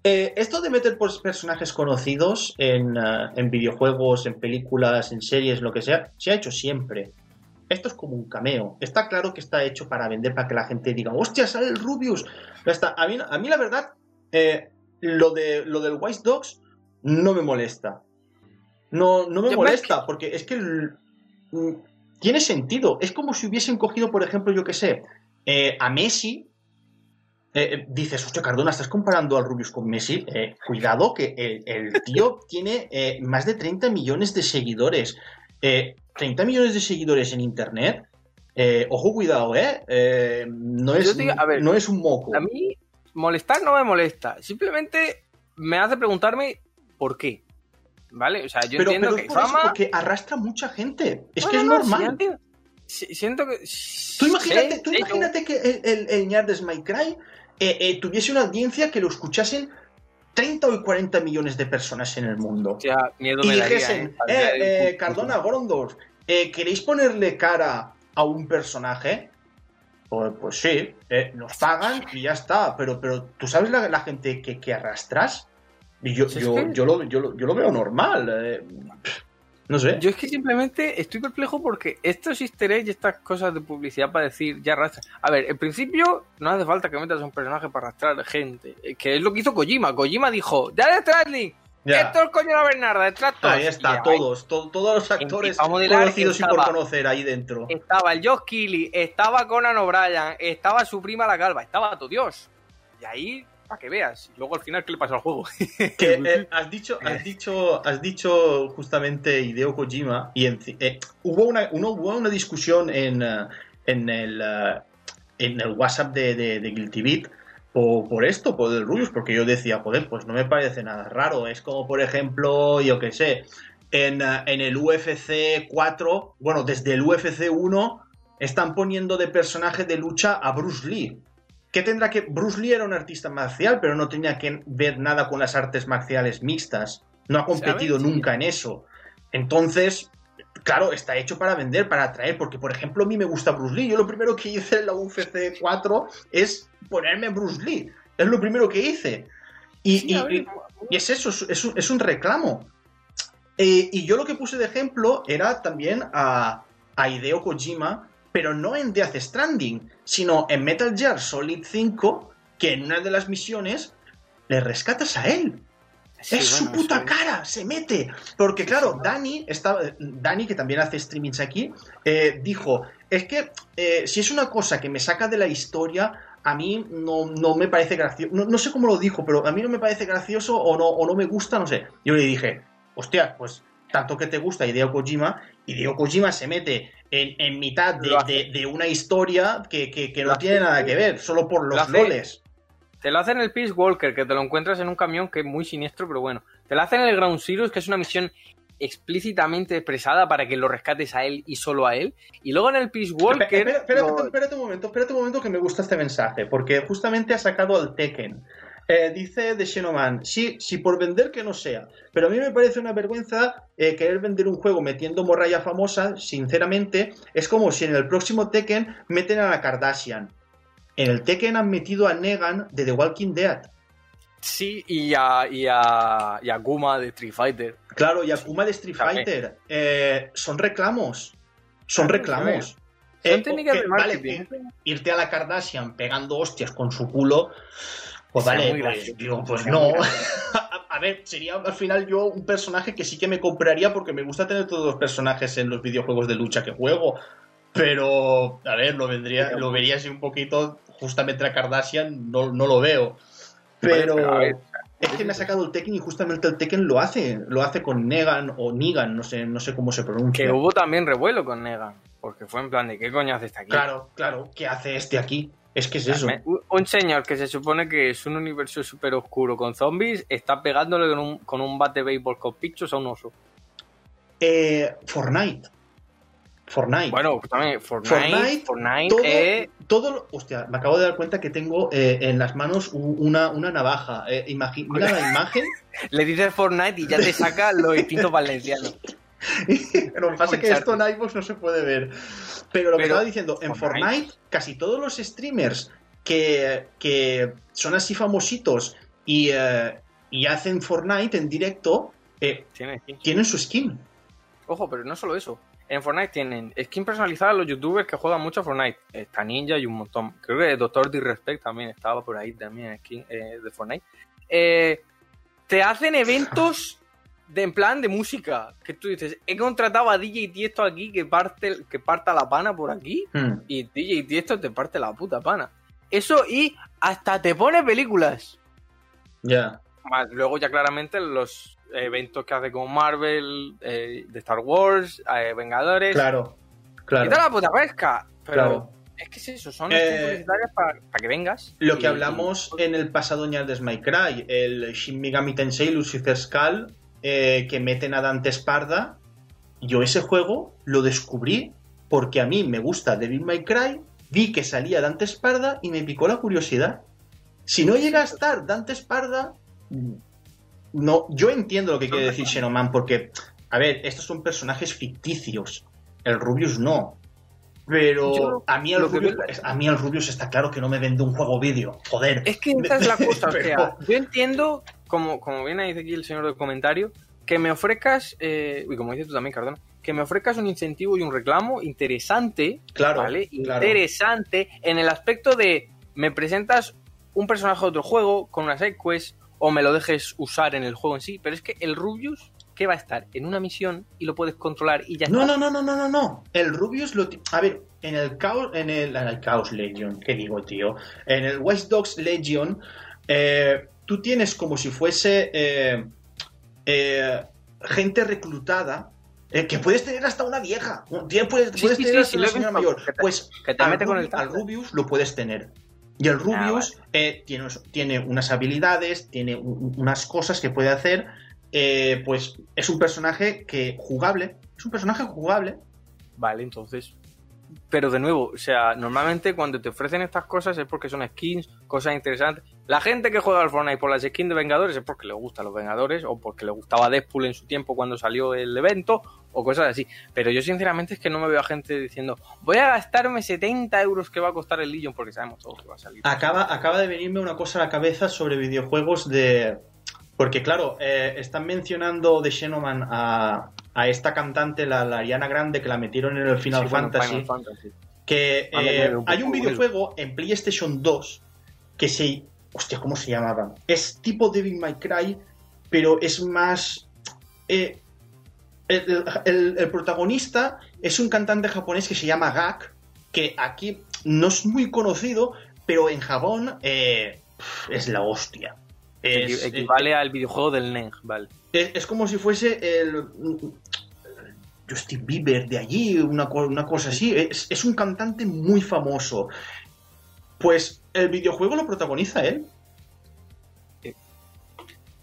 Eh, esto de meter personajes conocidos en, eh, en videojuegos, en películas, en series, lo que sea, se ha hecho siempre. Esto es como un cameo. Está claro que está hecho para vender, para que la gente diga, ¡hostia, sale el Rubius! A, mí, la verdad, eh, lo, de, lo del White Dogs no me molesta. No, no me molesta, porque es que el- mm, tiene sentido. Es como si hubiesen cogido, por ejemplo, yo que sé, eh, a Messi. Eh, eh, dices, hostia, Cardona, ¿estás comparando al Rubius con Messi? Eh, cuidado, que el, el tío [laughs] tiene más de 30 millones de seguidores. Eh, 30 millones de seguidores en internet. Eh, ojo, cuidado, ¿eh? No, es, Yo te digo, a ver, no es un moco. A mí, molestar no me molesta. Simplemente me hace preguntarme por qué. ¿Vale? O sea, yo pero entiendo pero que por eso, fama. porque arrastra mucha gente. Es que es no, normal. Siento que. Tú imagínate, tú yo- imagínate que el, el, el ñar de Smite Cry eh, eh, tuviese una audiencia que lo escuchasen 30 o 40 millones de personas en el mundo. O sea, miedo y me daría, dijesen, ¿eh? eh, eh, Cardona, Gorondorf, ¿queréis ponerle cara a un personaje? Pues, pues sí, nos pagan y ya está. Pero, pero ¿tú sabes la, la gente que, que arrastras? Y yo, yo, que- yo, lo, yo, lo, yo lo veo normal. eh, no sé. Yo es que simplemente estoy perplejo porque estos easter eggs y estas cosas de publicidad para decir ya arrastra. A ver, en principio no hace falta que metas a un personaje para arrastrar gente. eh, Que es lo que hizo Kojima. Kojima dijo, dale Stranding, Ya. esto es coño la Bernarda, detrás todos". Ahí está, ahí todos, to- todos los actores conocidos y por estaba- conocer ahí dentro. Estaba el Josh Keighley, estaba Conan O'Brien, estaba su prima la calva, estaba tu Dios. Y ahí, para que veas. Luego al final, ¿qué le pasó al juego? [laughs] Que, eh, has dicho, has dicho, has dicho justamente Hideo Kojima y en- eh, hubo una, uno- hubo una discusión en, eh, en el eh, en el WhatsApp de, de, de Guilty Beat por, por esto, por el Rubius, porque yo decía, joder, pues no me parece nada raro. Es como, por ejemplo, yo qué sé, en, eh, en el UFC 4, bueno, desde el UFC 1 están poniendo de personaje de lucha a Bruce Lee. ¿Qué tendrá que.? Bruce Lee era un artista marcial, pero no tenía que ver nada con las artes marciales mixtas. No ha competido ¿Sabes? nunca en eso. Entonces, claro, está hecho para vender, para atraer, porque por ejemplo a mí me gusta Bruce Lee. Yo lo primero que hice en la UFC 4 es ponerme Bruce Lee. Es lo primero que hice. Y, Sí, y- ver, y- y es eso, es, es un, es un reclamo. Eh, y yo lo que puse de ejemplo era también a, a Hideo Kojima, pero no en Death Stranding, sino en Metal Gear Solid 5, que en una de las misiones le rescatas a él. Sí, es su puta sí. cara, se mete. Porque claro, Dani, estaba, Dani que también hace streamings aquí, eh, dijo, es que eh, si es una cosa que me saca de la historia, a mí no, no me parece gracioso. No, no sé cómo lo dijo, pero a mí no me parece gracioso o no, o no me gusta, no sé. Yo le dije, hostia, pues tanto que te gusta Hideo Kojima, Hideo Kojima se mete en, en mitad de, Lo de- de una historia que, que- que Lo no hace. tiene nada que ver, solo por Lo los loles. Te lo hacen en el Peace Walker, que te lo encuentras en un camión que es muy siniestro, pero bueno. Te lo hacen en el Ground Zeroes, que es una misión explícitamente expresada para que lo rescates a él y solo a él. Y luego en el Peace Walker... Lo- espérate un momento, espérate un momento que me gusta este mensaje, porque justamente ha sacado al Tekken. Eh, dice de Xenoman, sí, sí por vender que no sea, pero a mí me parece una vergüenza eh, querer vender un juego metiendo morralla famosa, sinceramente, es como si en el próximo Tekken meten a la Kardashian. En el Tekken han metido a Negan de The Walking Dead. Sí, y a, y, a, y a Guma de Street Fighter. Claro, y Akuma de Street. Fighter. Eh, son reclamos. Son reclamos. Son técnicas de marketing. irte a la Kardashian pegando hostias con su culo, pues vale, muy pues, digo, pues no. [laughs] a, a ver, sería al final yo un personaje que sí que me compraría porque me gusta tener todos los personajes en los videojuegos de lucha que juego. Pero, a ver, lo vendría, lo vería así un poquito, justamente a Kardashian no, no lo veo. Pero, es que me ha sacado el Tekken y justamente el Tekken lo hace, lo hace con Negan o Negan, no sé, no sé cómo se pronuncia. Que hubo también revuelo con Negan. Porque fue en plan de ¿qué coño hace este aquí? Claro, claro, ¿qué hace este aquí? Es que es eso. Un señor que se supone que es un universo súper oscuro con zombies está pegándole con un, con un bate de béisbol con pichos a un oso. Eh, Fortnite. Fortnite. Bueno, también Fortnite, Fortnite, Fortnite, todo, eh, todo lo- hostia, me acabo de dar cuenta que tengo eh, en las manos una, una navaja. Eh, mira la [laughs] imagen. le dices Fortnite y ya te saca los distintos valencianos. [laughs] Lo que pasa es que esto en iVoox no se puede ver. Pero lo que Pero, estaba diciendo, en Fortnite. Fortnite, casi todos los streamers que, que son así famositos y, eh, y hacen Fortnite en directo, eh, tienen su skin. Ojo, pero no solo eso. En Fortnite tienen skin personalizada los youtubers que juegan mucho a Fortnite. Está Ninja y un montón. Creo que Doctor Disrespect también estaba por ahí también skin eh, de Fortnite. Eh, te hacen eventos [laughs] de en plan de música. Que tú dices, he contratado a DJ Tiesto aquí que parte que parta la pana por aquí. Hmm. Y DJ Tiesto te parte la puta pana. Eso y hasta te pone películas. Ya. Más luego ya claramente los eventos que hace con Marvel, eh, de Star Wars, eh, Vengadores. Claro. Y Claro. toda la puta pesca. Pero Claro. es que es eso, son Eh, para, para que vengas. Lo y- que hablamos en el pasado Ñal de My Cry, el Shin Megami Tensei Lucifer Skull, eh, que meten a Dante Esparda, yo ese juego lo descubrí porque a mí me gusta Devil May Cry, vi que salía Dante Esparda y me picó la curiosidad. Si no llega a estar Dante Esparda, no, yo entiendo lo que quiere decir Xenoman, porque, a ver, estos son personajes ficticios, el Rubius no. Pero Yo a mí, el que Rubius, a mí el Rubius está claro que no me vende un juego vídeo. Joder. Es que esa es la cosa, o [laughs] sea, yo entiendo, como, como bien dice aquí el señor del comentario, que me ofrezcas, eh, y como dices tú también, Cardona, que me ofrezcas un incentivo y un reclamo interesante, Claro, ¿vale? claro. Interesante en el aspecto de me presentas un personaje de otro juego con una side quest o me lo dejes usar en el juego en sí, pero es que el Rubius, que va a estar en una misión y lo puedes controlar y ya No, está. no, no, no, no, no, no. El Rubius lo... A ver, en el Chaos... En el, en el Chaos Legion, ¿qué digo, tío? En el Watch Dogs Legion, eh, tú tienes como si fuese eh, eh, gente reclutada eh, que puedes tener hasta una vieja. Puedes, Sí, puedes sí, tener hasta sí, una señora mayor. que te- pues que te al, mete con Rubius, el al Rubius lo puedes tener. Y el Rubius eh, tiene, tiene unas habilidades, tiene un- unas cosas que puede hacer. pues es un personaje que jugable. Es un personaje jugable. Vale, entonces. Pero de nuevo, o sea, normalmente cuando te ofrecen estas cosas es porque son skins, cosas interesantes. La gente que juega al Fortnite por las skins de Vengadores es porque le gustan los Vengadores o porque le gustaba Deadpool en su tiempo cuando salió el evento o cosas así. Pero yo sinceramente es que no me veo a gente diciendo voy a gastarme 70 euros que va a costar el Legion porque sabemos todo que va a salir. Acaba, acaba de venirme una cosa a la cabeza sobre videojuegos de. Porque, claro, eh, están mencionando de Xenoman a, a esta cantante, la, la Ariana Grande, que la metieron en el Final Sí, Fantasy. Final Fantasy. Que eh, hay un videojuego en PlayStation 2 que se. Hostia, ¿cómo se llamaba? Es tipo Devil May Cry, pero es más. eh, el, el- el protagonista es un cantante japonés que se llama Gak, que aquí no es muy conocido, pero en Japón eh, es la hostia. Es, equivale al videojuego del NEG, vale. es- es como si fuese el Justin Bieber de allí, una, una cosa así. Es, es un cantante muy famoso. Pues el videojuego lo protagoniza él. Eh,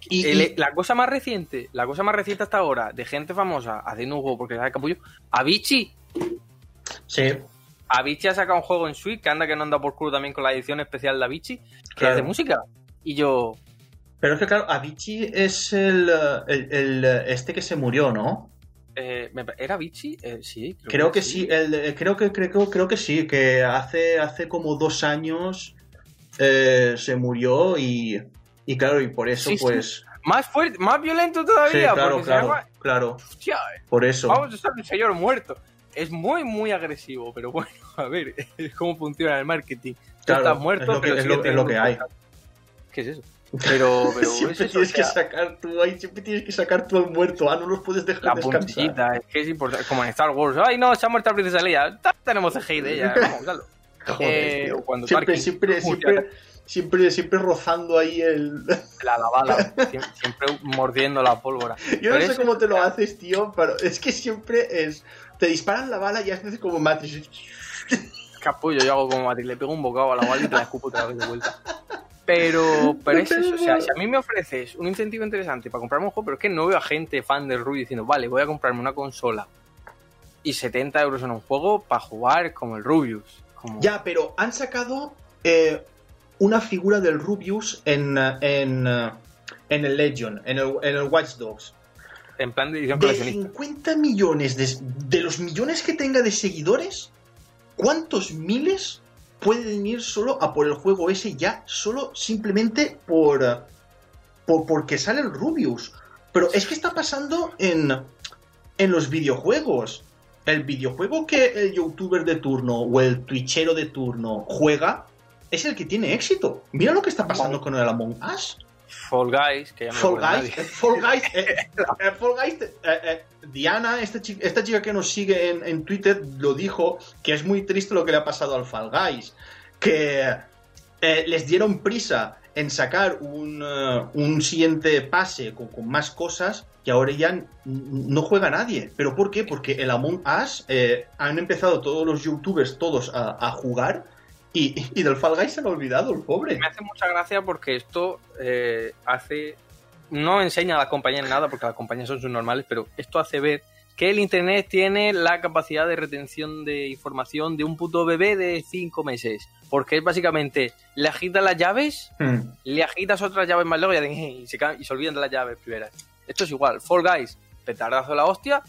Y, El- y- la cosa más reciente, la cosa más reciente hasta ahora, de gente famosa haciendo un juego porque sabe capullo, Avicii. sí, Avicii ha sacado un juego en Switch que anda que no anda por culo también con la edición especial de Avicii, que Claro. es de música. Y yo, pero es que claro, Avicii es el, eh, el- el, eh, este que se murió, ¿no? Eh, ¿era Avicii? Eh, sí, Creo que sí, el, eh, creo que creo, creo que sí, que hace, hace como dos años eh, se murió y, y claro, y por eso Sí, sí. pues... Más fuerte, más violento Sí, todavía, claro, porque claro, se llama... claro, Hostia, por eso. vamos a estar un señor muerto. Es muy, muy agresivo, pero bueno, [laughs] a ver, cómo funciona el marketing. Tú Claro, estás muerto, es lo que- pero es sigue lo- es teniendo lo que un hay. ¿Qué es eso? Pero, [laughs] pero siempre es eso, tienes o que sea, sacar tú ahí, siempre tienes que sacar tú al muerto, ah, no los puedes dejar La descansar. puntillita, es que es importante. Como en Star Wars. Ay, no, se ha muerto la princesa Leia. Tenemos CGI de ella. Vamos, usarlo. Joder, Eh, tío. cuando siempre, Tarkin- siempre, [laughs] siempre, siempre, siempre rozando ahí el. [laughs] La lavada. siempre, siempre mordiendo la pólvora. Yo no Pero sé eso- cómo te lo haces, tío, pero es que siempre es. Te disparan la bala y haces como Matrix. Capullo, yo hago como Matrix. Le pego un bocado a la bala y te la escupo otra vez de vuelta. Pero, pero es eso. O sea, [laughs] si a mí me ofreces un incentivo interesante para comprarme un juego, pero es que no veo a gente fan del Ruby diciendo, vale, voy a comprarme una consola Y 70 euros en un juego para jugar como el Rubius. Como... Ya, pero han sacado eh, una figura del Rubius en, en, en el Legion, en el, en el Watch Dogs. En plan de edición De coleccionista. 50 millones, de, de los millones que tenga de seguidores, ¿cuántos miles pueden ir solo a por el juego ese ya? Solo simplemente por, por porque sale el Rubius. Pero es que está pasando en, en los videojuegos. El videojuego que el youtuber de turno o el twitchero de turno juega es el que tiene éxito. Mira lo que está pasando con el Among Us. Fall Guys, que ya Fall Guys, nadie. eh, Fall Guys, eh, [laughs] eh, Fall Guys, eh, Diana, esta chica, esta chica que nos sigue en, en Twitter, lo dijo que es muy triste lo que le ha pasado al Fall Guys. Que les dieron prisa en sacar un, un siguiente pase con, con más cosas y ahora ya no juega nadie. ¿Pero por qué? Porque el Among Us han empezado todos los youtubers, todos a, a jugar y, y del Fall Guys se han olvidado, el pobre. Me hace mucha gracia porque esto eh, hace. No enseña a las compañías nada porque las compañías son subnormales, pero esto hace ver que el internet tiene la capacidad de retención de información de un puto bebé de 5 meses. Porque es básicamente, le agitas las llaves, Hmm. le agitas otras llaves más luego y, [laughs] se, y se olvidan de las llaves primeras. Esto es igual. Fall Guys, petardazo de la hostia,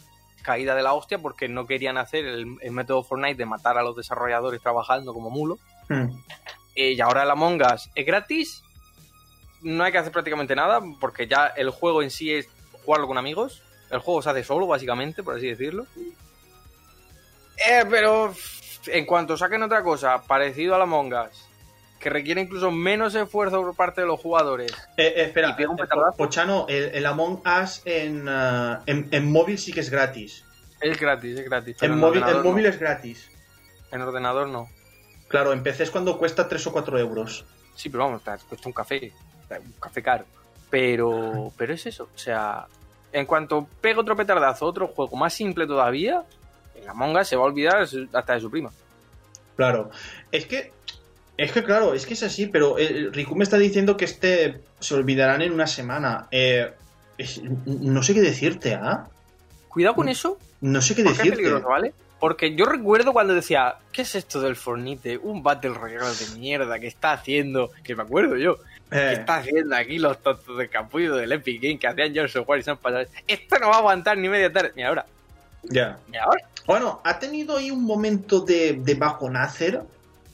caída de la hostia porque no querían hacer el, el método Fortnite de matar a los desarrolladores trabajando como mulo. Hmm. Eh, y ahora el Among Us es gratis. No hay que hacer prácticamente nada porque ya el juego en sí es jugarlo con amigos. El juego se hace solo, básicamente, por así decirlo. Eh, pero en cuanto saquen otra cosa parecido al Among Us, que requiere incluso menos esfuerzo por parte de los jugadores, Eh, eh, espera, Y pega un eh. Pochano, el, el Among Us en, en, en móvil sí que es gratis. es gratis, es gratis. En móvil, en no. móvil es gratis. En ordenador no. Claro, en PC es cuando cuesta 3 o 4 euros. Sí, pero vamos, cuesta un café, un café caro. Pero, pero es eso, o sea, en cuanto pega otro petardazo, otro juego más simple todavía, el Among Us se va a olvidar hasta de su prima. Claro. Es que, es que claro, es que es así, pero eh, Riku me está diciendo que este se olvidarán en una semana. Eh, es- no sé qué decirte, ¿ah? Cuidado con eso, No sé qué porque es decirte. peligroso, ¿vale? Porque yo recuerdo cuando decía, ¿qué es esto del Fornite? Un Battle Royale de mierda que está haciendo, que me acuerdo yo, que Eh, está haciendo aquí los tontos de capullo del Epic Game que hacían George War y son pasados. Esto no va a aguantar ni media tarde. Mira ahora, ya. mira ahora. Bueno, ha tenido ahí un momento de, de bajo nacer,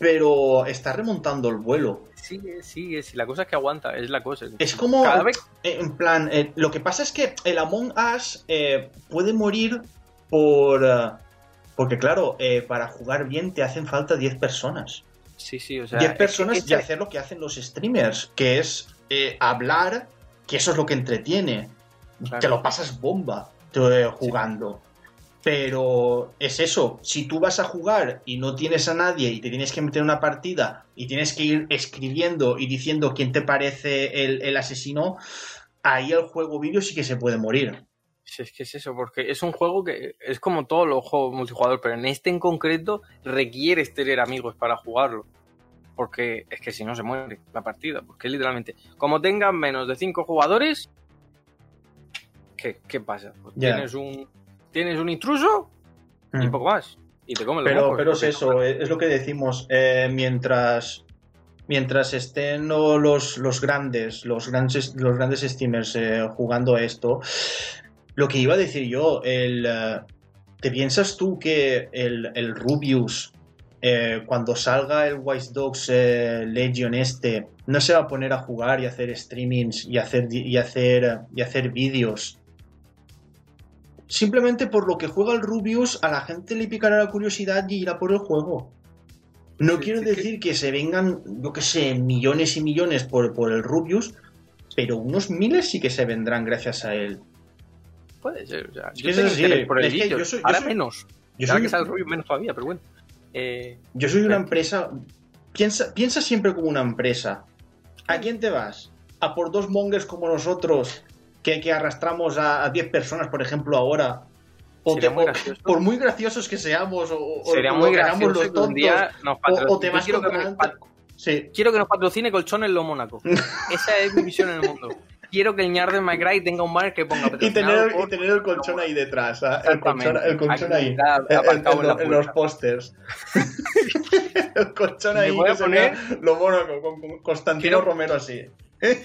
pero está remontando el vuelo. Sigue, sigue, si la cosa es que aguanta, es la cosa. Es como, Cada vez eh, en plan, eh, lo que pasa es que el Among Us eh, puede morir por... porque claro, eh, para jugar bien te hacen falta 10 personas. Sí, sí, o sea. 10 es- personas es- y hacer lo que hacen los streamers, que es hablar, que eso es lo que entretiene. Claro. Te lo pasas bomba eh, jugando. Pero es eso, si tú vas a jugar y no tienes a nadie y te tienes que meter en una partida y tienes que ir escribiendo y diciendo quién te parece el, el asesino, ahí el juego vídeo sí que se puede morir. Sí, es que es eso, porque es un juego que es como todos los juegos multijugador, pero en este en concreto requieres tener amigos para jugarlo. Porque es que si no se muere la partida. Porque literalmente, como tengan menos de 5 jugadores, ¿qué, qué pasa? Pues tienes un tienes un intruso y poco más. Y te comen los Mm. Pero, mocos, pero es eso, eh, es lo que decimos. eh, mientras mientras estén lo- los, los grandes, los grandes, los grandes streamers eh, jugando a esto, lo que iba a decir yo, el, ¿te piensas tú que el, el Rubius, eh, cuando salga el Wise Dogs eh, Legion este, no se va a poner a jugar y hacer streamings y hacer, y hacer, y hacer vídeos? Simplemente por lo que juega el Rubius, a la gente le picará la curiosidad y irá por el juego. No Sí, quiero decir que... se vengan, yo que sé, millones y millones por, por el Rubius, pero unos miles sí que se vendrán gracias a él. Puede ser, o sea, yo es así, por el es que yo soy- yo Ahora soy- menos. Yo Ahora soy, que sale el Rubio menos todavía, pero bueno. Eh, yo soy una Eh. empresa. Piensa, piensa siempre como una empresa. ¿A quién te vas? ¿A por dos mongers como nosotros que, que arrastramos a, a 10 personas, por ejemplo, ahora? O te- muy por muy graciosos que seamos, o, sería o muy gracioso los un tontos, día nos o, te vas quiero que Anta- Sí, Quiero que nos patrocine Colchones Lo Mónaco. [laughs] Esa es mi visión en el mundo. quiero que el ñar de Cry tenga un banner que ponga Y tener, y tener el colchón ahí detrás, ¿ah? el colchón, el ahí, está en- los pósters. [laughs] el colchón ahí, voy a poner- lo Mónaco, con, con Constantino Quiero- Romero así.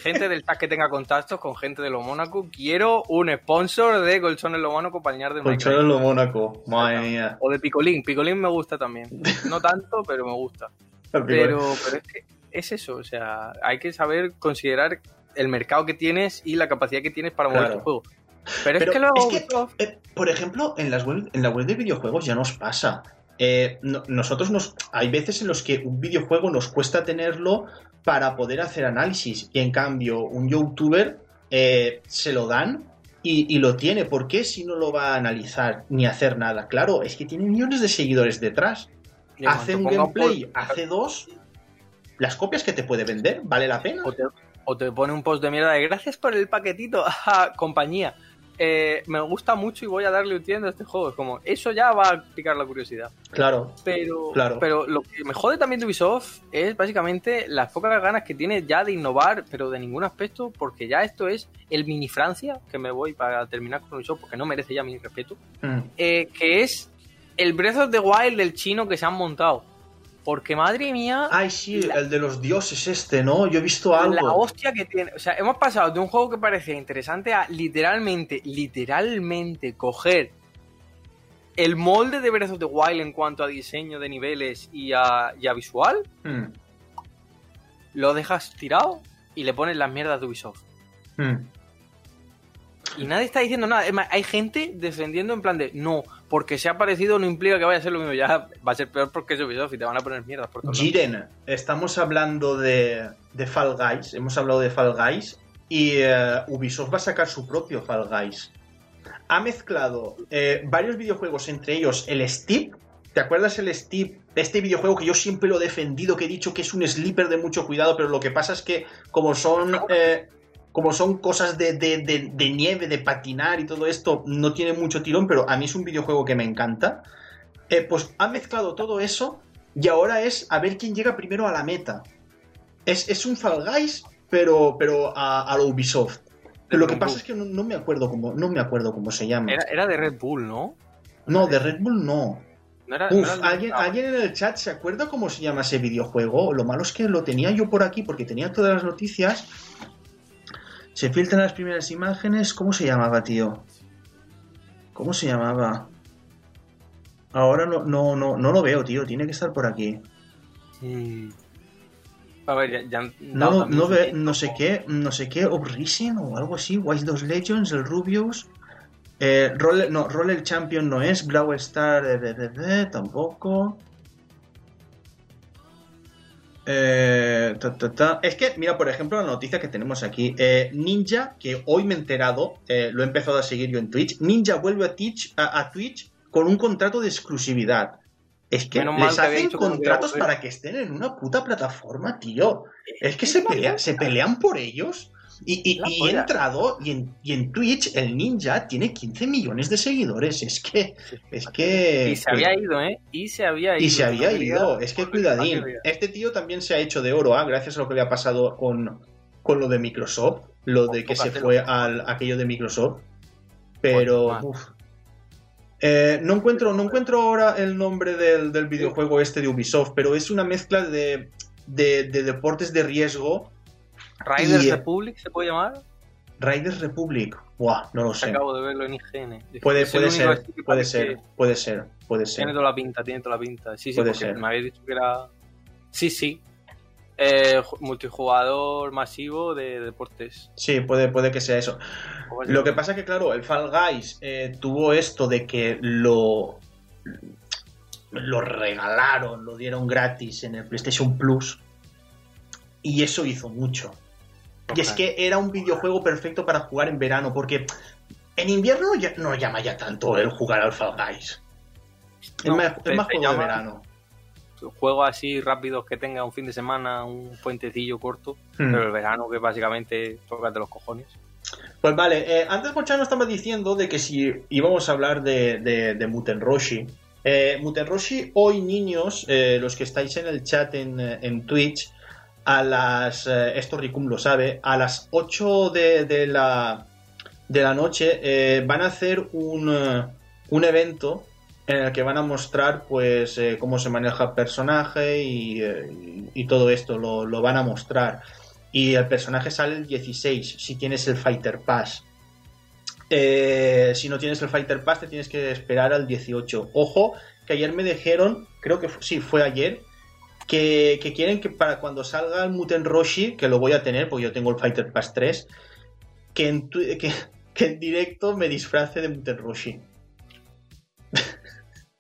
Gente del chat que tenga contactos con gente de lo Mónaco, quiero un sponsor de colchones lo Mónaco para ñar de en lo Mónaco, madre mía. O de Picolín. Picolín me gusta también. [laughs] No tanto, pero me gusta. Pero, pero es que es eso, o sea, hay que saber considerar el mercado que tienes y la capacidad que tienes para mover Claro. tu juego. Pero, Pero es que luego es que- Eh, por ejemplo, en, las web, en la web de videojuegos ya nos pasa. Eh, no- nosotros nos. Hay veces en los que un videojuego nos cuesta tenerlo para poder hacer análisis. Y en cambio, un youtuber eh, se lo dan y, y lo tiene. ¿Por qué si no lo va a analizar ni hacer nada? Claro, es que tiene millones de seguidores detrás. y Hace un gameplay, hace dos. Las copias que te puede vender, ¿vale la pena? o te, o te pone un post de mierda de gracias por el paquetito, [laughs] compañía. Eh, me gusta mucho y voy a darle un tiendo a este juego. Es como, eso ya va a picar la curiosidad. Claro. Pero, Claro. pero lo que me jode también de Ubisoft es básicamente las pocas ganas que tiene ya de innovar, pero de ningún aspecto, porque ya esto es el mini Francia, que me voy para terminar con Ubisoft, porque no merece ya mi respeto, Mm. eh, que es el Breath of the Wild del chino que se han montado. Porque madre mía, Ay, sí, La- el de los dioses este, ¿no? Yo he visto algo. la hostia que tiene. O sea, hemos pasado de un juego que parecía interesante a literalmente, literalmente coger el molde de Breath of the Wild en cuanto a diseño de niveles y a, y a visual, Mm. lo dejas tirado y le pones las mierdas de Ubisoft. Mm. Y nadie está diciendo nada. Es más, hay gente defendiendo en plan de no, porque se ha parecido no implica que vaya a ser lo mismo. Ya va a ser peor porque es Ubisoft y te van a poner mierdas por lados. Jiren, estamos hablando de, de Fall Guys, hemos hablado de Fall Guys y eh, Ubisoft va a sacar su propio Fall Guys. Ha mezclado eh, varios videojuegos, entre ellos el Steep. ¿Te acuerdas el Steep? Este videojuego que yo siempre lo he defendido, que he dicho que es un sleeper de mucho cuidado, pero lo que pasa es que como son... eh, como son cosas de, de- de- de nieve, de patinar y todo esto, no tiene mucho tirón, pero a mí es un videojuego que me encanta. Eh, pues ha mezclado todo eso y ahora es a ver quién llega primero a la meta. Es, es un Fall Guys, pero, pero a, a lo Ubisoft. Pero lo que pasa Bull. es que no, no me acuerdo cómo, no me acuerdo cómo se llama. Era, era de Red Bull, ¿no? No, de Red Bull no. No era, no Uf, era el de- ¿alguien, ah, alguien en el chat se acuerda cómo se llama ese videojuego? Lo malo es que lo tenía yo por aquí porque tenía todas las noticias. Se filtran las primeras imágenes. ¿Cómo se llamaba, tío? ¿Cómo se llamaba? Ahora no, no, no, no lo veo, tío. Tiene que estar por aquí. A ver, ya, ya han No, no, ve- no sé qué, no sé qué, Obrisen o algo así, Wise 2 Legends, el Rubius. Eh, Roll, no, Roll el Champion no es, Blau Star de, de- de- de, tampoco. Eh, ta, ta, ta. Es que, mira, por ejemplo, la noticia que tenemos aquí. Eh, Ninja, que hoy me he enterado, eh, lo he empezado a seguir yo en Twitch. Ninja vuelve a Twitch, a, a Twitch con un contrato de exclusividad. Es que Menos les hacen que contratos para que estén en una puta plataforma, tío. Es que se pelean, se pelean por ellos. Y, y- entrado y en, y en Twitch el ninja tiene 15 millones de seguidores. Es que. Es que. Y se había ido, ¿eh? Y se había ido. Y se había No ido. Es que cuidadín. Este tío también se ha hecho de oro, ¿ah? gracias a lo que le ha pasado con, con lo de Microsoft. Lo de que se fue al aquello de Microsoft. Pero. Uf. Eh, no encuentro, no encuentro ahora el nombre del, del videojuego este de Ubisoft, pero es una mezcla de, de, de deportes de riesgo. Riders y- Republic se puede llamar. Riders Republic. Buah, no lo sé. Acabo de verlo en IGN. Puede, Es ser, puede ser, puede ser, puede ser. Tiene toda la pinta, tiene toda la pinta. Sí, sí, Puede ser. me habéis dicho que era. Sí, sí. Eh, ju- multijugador masivo de deportes. Sí, puede, puede que sea eso. Lo que pasa que, claro, el Fall Guys eh, tuvo esto de que lo, lo regalaron, lo dieron gratis en el PlayStation Plus. Y eso hizo mucho. Y es que era un videojuego perfecto para jugar en verano, porque en invierno ya no llama ya tanto el jugar al Fall Guys. Es No, más, es más juego de llama- verano. Juegos así rápidos que tenga un fin de semana, un puentecillo corto. Hmm. Pero el verano, que básicamente tócate los cojones. Pues vale, eh, antes Mochano estaba diciendo de que si íbamos a hablar de, de, de Muten Roshi. Eh, Muten Roshi, hoy niños, eh, los que estáis en el chat en, eh, en Twitch, a las, eh, esto Ricum lo sabe, a las 8 de, de la, de la noche eh, van a hacer un, eh, un evento en el que van a mostrar pues cómo se maneja el personaje y, y todo esto, lo, lo van a mostrar. Y el personaje sale el 16 si tienes el Fighter Pass. Si no tienes el Fighter Pass te tienes que esperar al 18. Ojo, que ayer me dijeron, creo que sí, fue ayer, que, quieren que para cuando salga el Muten Roshi, que lo voy a tener porque yo tengo el Fighter Pass 3, que en, que, que en directo me disfrace de Muten Roshi.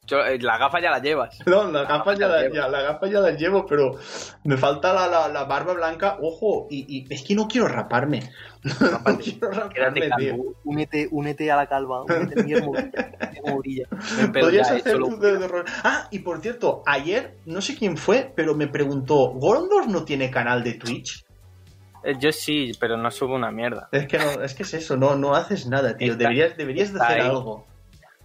Yo, eh, la gafa ya la llevas. [laughs] No, las gafas ya, ya la- llevo. ya- las gafas ya las llevo, pero me falta la, la- la barba blanca. Ojo, y, y es que no quiero raparme. [laughs] No quiero raparme, tío. Únete, únete a la calva. Únete a mi [laughs] Podrías hacer dedo de rol. Ah, y por cierto, ayer, no sé quién fue, pero me preguntó, ¿Gorondor no tiene canal de Twitch? Eh, Yo sí, pero no subo una mierda. Es que no, es que es eso, no, no haces nada, tío. Está- Deberías, deberías de hacer ahí. algo.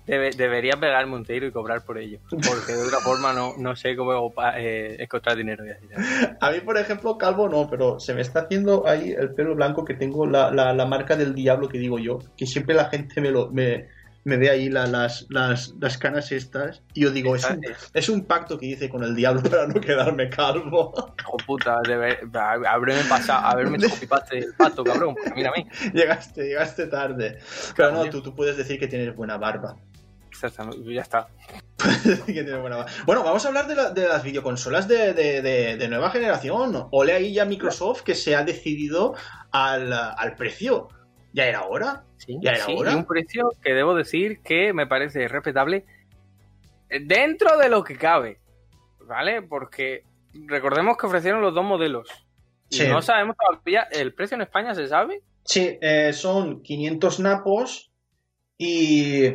Debe- debería pegarme un tiro y cobrar por ello. Porque de otra forma no, no sé cómo eh, encontrar dinero. ya. A mí, por ejemplo, calvo no, pero se me está haciendo ahí el pelo blanco que tengo la, la- la marca del diablo que digo yo, que siempre la gente me lo me, me ve ahí la- las, las, las canas estas y yo digo, es un, es un pacto que hice con el diablo [laughs] para no quedarme calvo. Hijo puta, debe, haberme pasado, haberme hecho copy-paste el pato, cabrón. Porque mírame. [laughs] llegaste, llegaste tarde. Pero no, tú, tú puedes decir que tienes buena barba. Ya está. [laughs] Bueno, vamos a hablar de, la- de las videoconsolas de, de- de- de nueva generación. Ole ahí ya Microsoft que se ha decidido al, al precio. ¿Ya era hora? Sí, ¿Ya era sí, hora? y un precio que debo decir que me parece respetable eh, dentro de lo que cabe, ¿vale? Porque recordemos que ofrecieron los dos modelos. Y Sí. no sabemos todavía, ¿el precio en España se sabe? Sí, eh, son 500 napos y...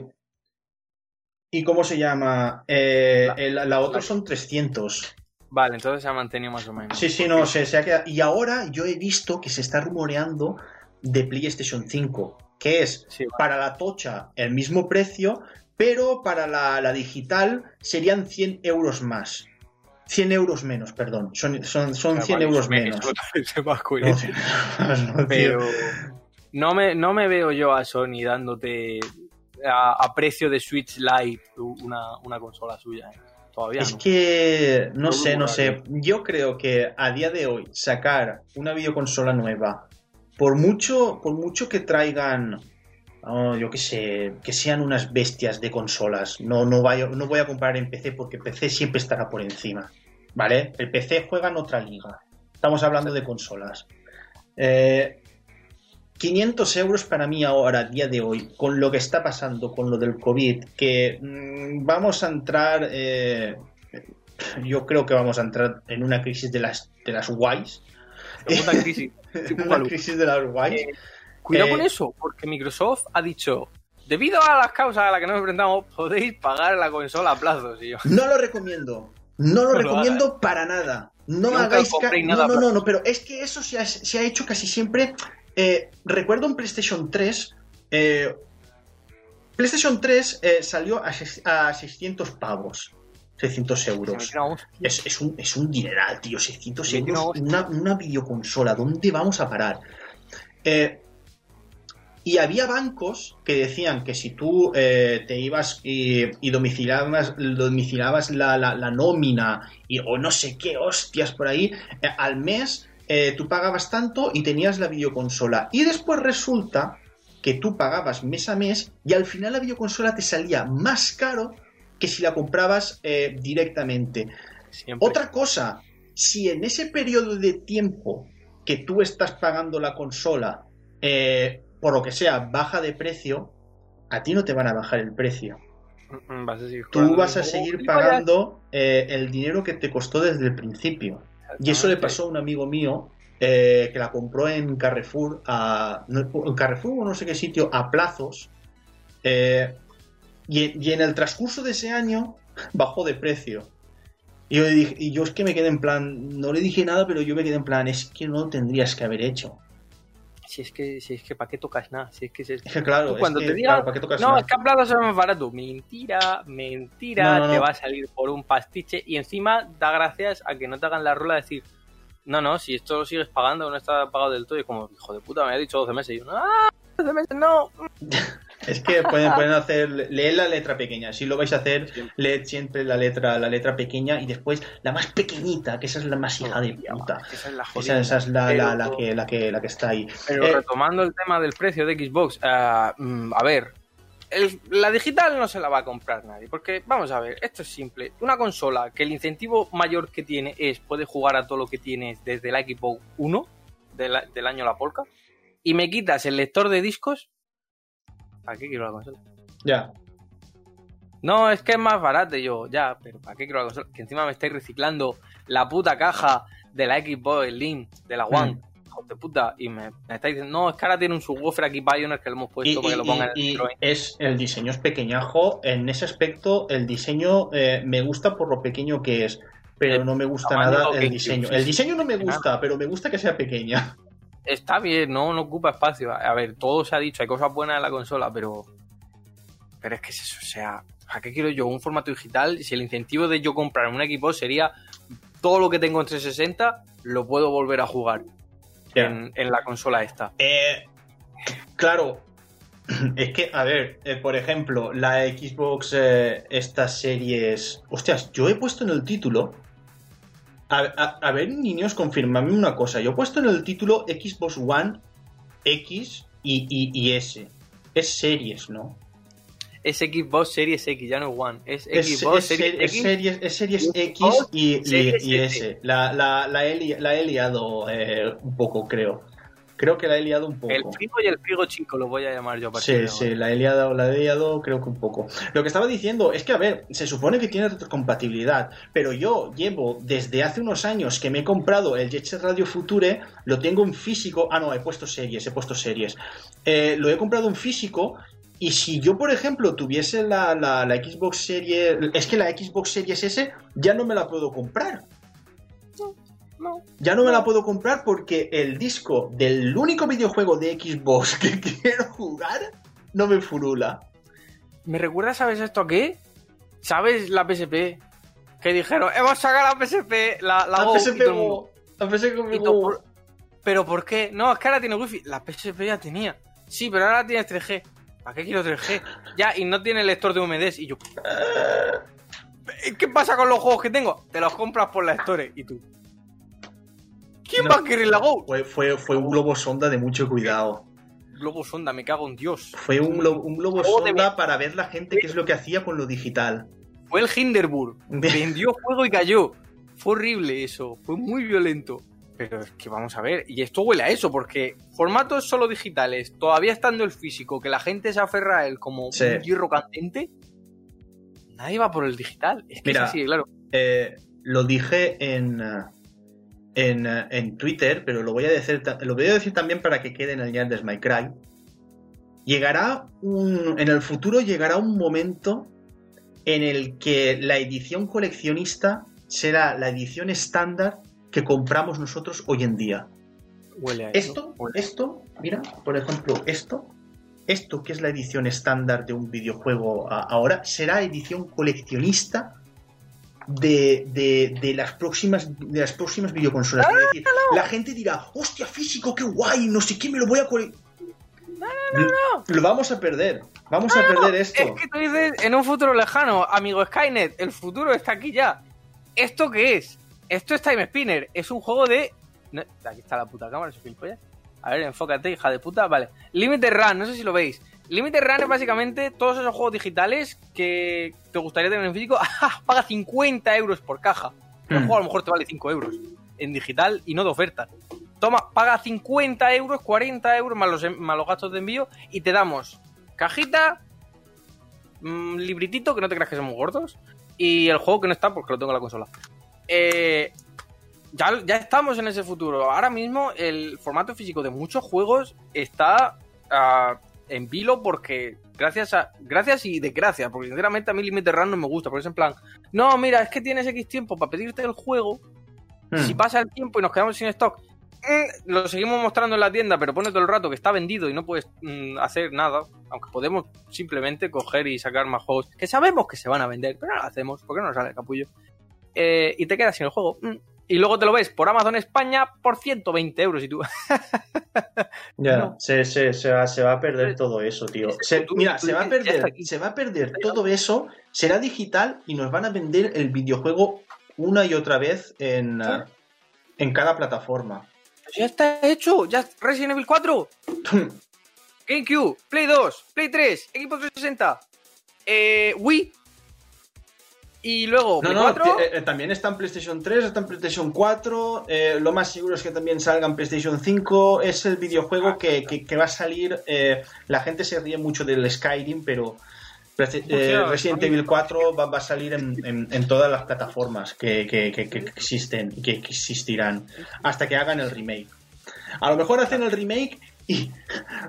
¿Y cómo se llama? Eh, el- la otra son 300. Vale, entonces se ha mantenido más o menos. Sí, sí, no, se, se ha quedado. Y ahora yo he visto que se está rumoreando de PlayStation 5, que es Sí, vale. para la tocha el mismo precio, pero para la, la digital serían 100 euros más. 100 euros menos, perdón. Son, son, son O sea, 100 vale, euros menos. [laughs] No. [laughs] No, pero no me, no me veo yo a Sony dándote a, a precio de Switch Lite una, una consola suya. ¿eh? Todavía Es no. que no No sé, no sé. Yo creo que a día de hoy sacar una videoconsola nueva, por mucho, por mucho que traigan, oh, yo qué sé, que sean unas bestias de consolas, no, no, vaya- no voy a comprar en PC porque PC siempre estará por encima. ¿Vale? El PC juega en otra liga. Estamos hablando de consolas. Eh, 500 euros para mí ahora, a día de hoy, con lo que está pasando, con lo del COVID, que mm, vamos a entrar, eh, yo creo que vamos a entrar en una crisis de las, de las guays. Segunda crisis. [laughs] Una crisis de las guays. Eh, Cuidado Eh, con eso, porque Microsoft ha dicho, debido a las causas a las que nos enfrentamos, podéis pagar la consola a plazos. Yo, No lo recomiendo. No lo No lo recomiendo para nada. No Nunca hagáis no, nada no, para- no, no, pero es que eso se ha, se ha hecho casi siempre. Eh, recuerdo en PlayStation 3. eh, PlayStation 3 eh, salió a, a 600 pavos. 600 se me euros. Es, es un, es un dineral, tío. 600 Sí, euros. Una, una videoconsola. ¿Dónde vamos a parar? Eh, y había bancos que decían que si tú eh, te ibas y, y domiciliabas, domiciliabas la, la- la nómina y, o no sé qué hostias por ahí, eh, al mes eh, tú pagabas tanto y tenías la videoconsola. Y después resulta que tú pagabas mes a mes y al final la videoconsola te salía más caro que si la comprabas eh, directamente. Siempre. Otra cosa, si en ese periodo de tiempo que tú estás pagando la consola, eh, por lo que sea, baja de precio, a ti no te van a bajar el precio. Mm, Vas a seguir Tú jugando vas a seguir pagando eh, el dinero que te costó desde el principio. Y eso le pasó a un amigo mío eh, que la compró en Carrefour, a, en Carrefour o no sé qué sitio, a plazos. eh, y, y en el transcurso de ese año [laughs] bajó de precio. Y yo, le dije- y yo es que me quedé en plan, no le dije nada, pero yo me quedé en plan, es que no lo tendrías que haber hecho. Si es que, si es que ¿para qué tocas nada? Si es que, si es Es que claro, Tú es cuando que, te diga, claro, ¿para qué tocas No, nada? es que a plazo es más barato. Mentira, mentira, No, no, te va a salir por un pastiche y encima da gracias a que no te hagan la rola de decir, no, no, si esto lo sigues pagando, no está pagado del todo, y como, hijo de puta, me ha dicho 12 meses, y yo, ¡ah! 12 meses, no. [laughs] Es que pueden, pueden [laughs] hacer, leed la letra pequeña. Si lo vais a hacer, leed siempre la letra, la letra pequeña y después la más pequeñita, que esa es la más hija de puta. Esa es la Esa, jodida. esa es la, Pero- la, la que, la, que, la que está ahí. Pero Eh, retomando el tema del precio de Xbox, ah, mm, a ver, el- la digital no se la va a comprar nadie, porque vamos a ver, esto es simple. Una consola que el incentivo mayor que tiene es puede jugar a todo lo que tienes desde la Xbox 1 de la- del año La Polka y me quitas el lector de discos, ¿para qué quiero la consola? Ya. No, es que es más barato y yo, ya, pero ¿para qué quiero la consola? Que encima me estáis reciclando la puta caja de la Xbox Slim, de la One. Mm. De puta, y me, me estáis diciendo, no, es que ahora tiene un subwoofer aquí Pioneer que lo hemos Y, puesto para que lo y- pongan en y- el Citroën. es el diseño es pequeñajo. En ese aspecto, el diseño eh, me gusta por lo pequeño que es, pero El no me gusta nada el diseño. El diseño no me gusta, pero me gusta que sea pequeña. Está bien, no, no ocupa espacio. A ver, todo se ha dicho, hay cosas buenas en la consola, pero. Pero es que es eso, o sea, ¿a qué quiero yo? Un formato digital, si el incentivo de yo comprar un equipo sería todo lo que tengo en 360, lo puedo volver a jugar en, en la consola esta. Eh, claro, [clears throat] es que, a ver, eh, por ejemplo, la Xbox, eh, estas series. Hostias, yo he puesto en el título. A, a- a ver, niños, confirmadme una cosa. Yo he puesto en el título Xbox One, X y, y- y S. Es series, ¿no? Es Xbox Series X, ya no es One. Es Xbox es Series ser- es X. series, es series y X y, S. S. La, la- la he, li- la he liado eh, un poco, creo. Creo que la he liado un poco. El frigo y el frigo chico lo voy a llamar yo a Sí, de sí, la he liado, la he liado creo que un poco. Lo que estaba diciendo es que, a ver, se supone que tiene retrocompatibilidad, pero yo llevo desde hace unos años que me he comprado el Jet Set Radio Future, lo tengo en físico. Ah, no, he puesto series, he puesto series. Eh, lo he comprado en físico. Y si yo, por ejemplo, tuviese la, la- la Xbox Series. Es que la Xbox Series S ya no me la puedo comprar. No. Ya no me la puedo comprar porque el disco del único videojuego de Xbox [laughs] que quiero jugar no me furula. ¿Me recuerda, sabes esto a qué? ¿Sabes la PSP? Que dijeron, hemos sacado la PSP, la, la La Go", y PSP Go. La PSP Go. por- ¿Pero por qué? No, es que ahora tiene wifi. La PSP ya tenía. Sí, pero ahora tienes 3G. ¿Para qué quiero 3G? Ya, y no tiene lector de humedad. Y yo... ¿Qué pasa con los juegos que tengo? Te los compras por la Store. ¿Y tú? ¿Quién No. va a querer la Go? Fue, fue, fue un globo sonda de mucho cuidado. Globo sonda, me cago en Dios. Fue un, glo- un globo sonda para ver la gente qué es lo que hacía con lo digital. Fue el Hinderburg. [laughs] Vendió juego y cayó. Fue horrible eso. Fue muy violento. Pero es que vamos a ver. Y esto huele a eso, porque formatos solo digitales, todavía estando el físico, que la gente se aferra a él como Sí. un hierro candente, nadie va por el digital. Es que Mira. es así, claro. Eh, lo dije en, eh, en, eh, en Twitter, pero lo voy a decir, lo voy a decir también para que quede en el Yard de My Cry. Llegará un, en el futuro llegará un momento en el que la edición coleccionista será la edición estándar que compramos nosotros hoy en día. Huele a eso. Esto, Huele. esto, mira, por ejemplo, esto, esto que es la edición estándar de un videojuego ahora, será edición coleccionista de, de- de las próximas de las próximas videoconsolas. Decir, la gente dirá, hostia, físico, qué guay, no sé qué, me lo voy a cole-". Lo vamos a perder. Vamos a perder esto. Es que tú dices en un futuro lejano, amigo Skynet, el futuro está aquí ya. ¿Esto qué es? Esto es Time Spinner, es un juego de. No, aquí está la puta cámara, gilipollas. A ver, enfócate, hija de puta. Vale. Limited Run, no sé si lo veis. Limited Run es básicamente todos esos juegos digitales que te gustaría tener en físico. ¡Ajá! [laughs] Paga 50 euros por caja. El Hmm. juego a lo mejor te vale 5 euros en digital y no de oferta. Toma, paga 50 euros, 40 euros más los, más los gastos de envío y te damos cajita, mm, libritito, que no te creas que somos gordos, y el juego que no está porque lo tengo en la consola. Eh, ya, ya estamos en ese futuro. Ahora mismo el formato físico de muchos juegos está ah, en vilo porque gracias a gracias y desgracias, porque sinceramente a mí Limited Run no me gusta, porque es en plan, no, mira, es que tienes X tiempo para pedirte el juego, Hmm. si pasa el tiempo y nos quedamos sin stock, mm, lo seguimos mostrando en la tienda, pero pone todo el rato que está vendido y no puedes mm, hacer nada, aunque podemos simplemente coger y sacar más juegos que sabemos que se van a vender, pero no lo hacemos, porque no nos sale el capullo. Eh, y te quedas sin el juego. Mm, Y luego te lo ves por Amazon España por 120 euros y tú... [laughs] Ya, No. se, se, se va, se va a perder todo eso, tío. Se- mira, se va a perder, se va a perder todo eso, será digital y nos van a vender el videojuego una y otra vez en, Sí. eh, en cada plataforma. ya está hecho, ya Resident Evil 4, [laughs] GameCube, Play 2, Play 3, Xbox 360, eh, Wii y luego No, Play no, 4. que, eh, eh, también está en PlayStation 3, está en PlayStation 4, eh, lo más seguro es que también salga en PlayStation 5, es el videojuego que, que- que va a salir, eh, la gente se ríe mucho del Skyrim, pero eh, Resident Evil 4 va, va a salir en, en- en todas las plataformas que, que- que- que existen y que existirán hasta que hagan el remake. A lo mejor hacen el remake [laughs] y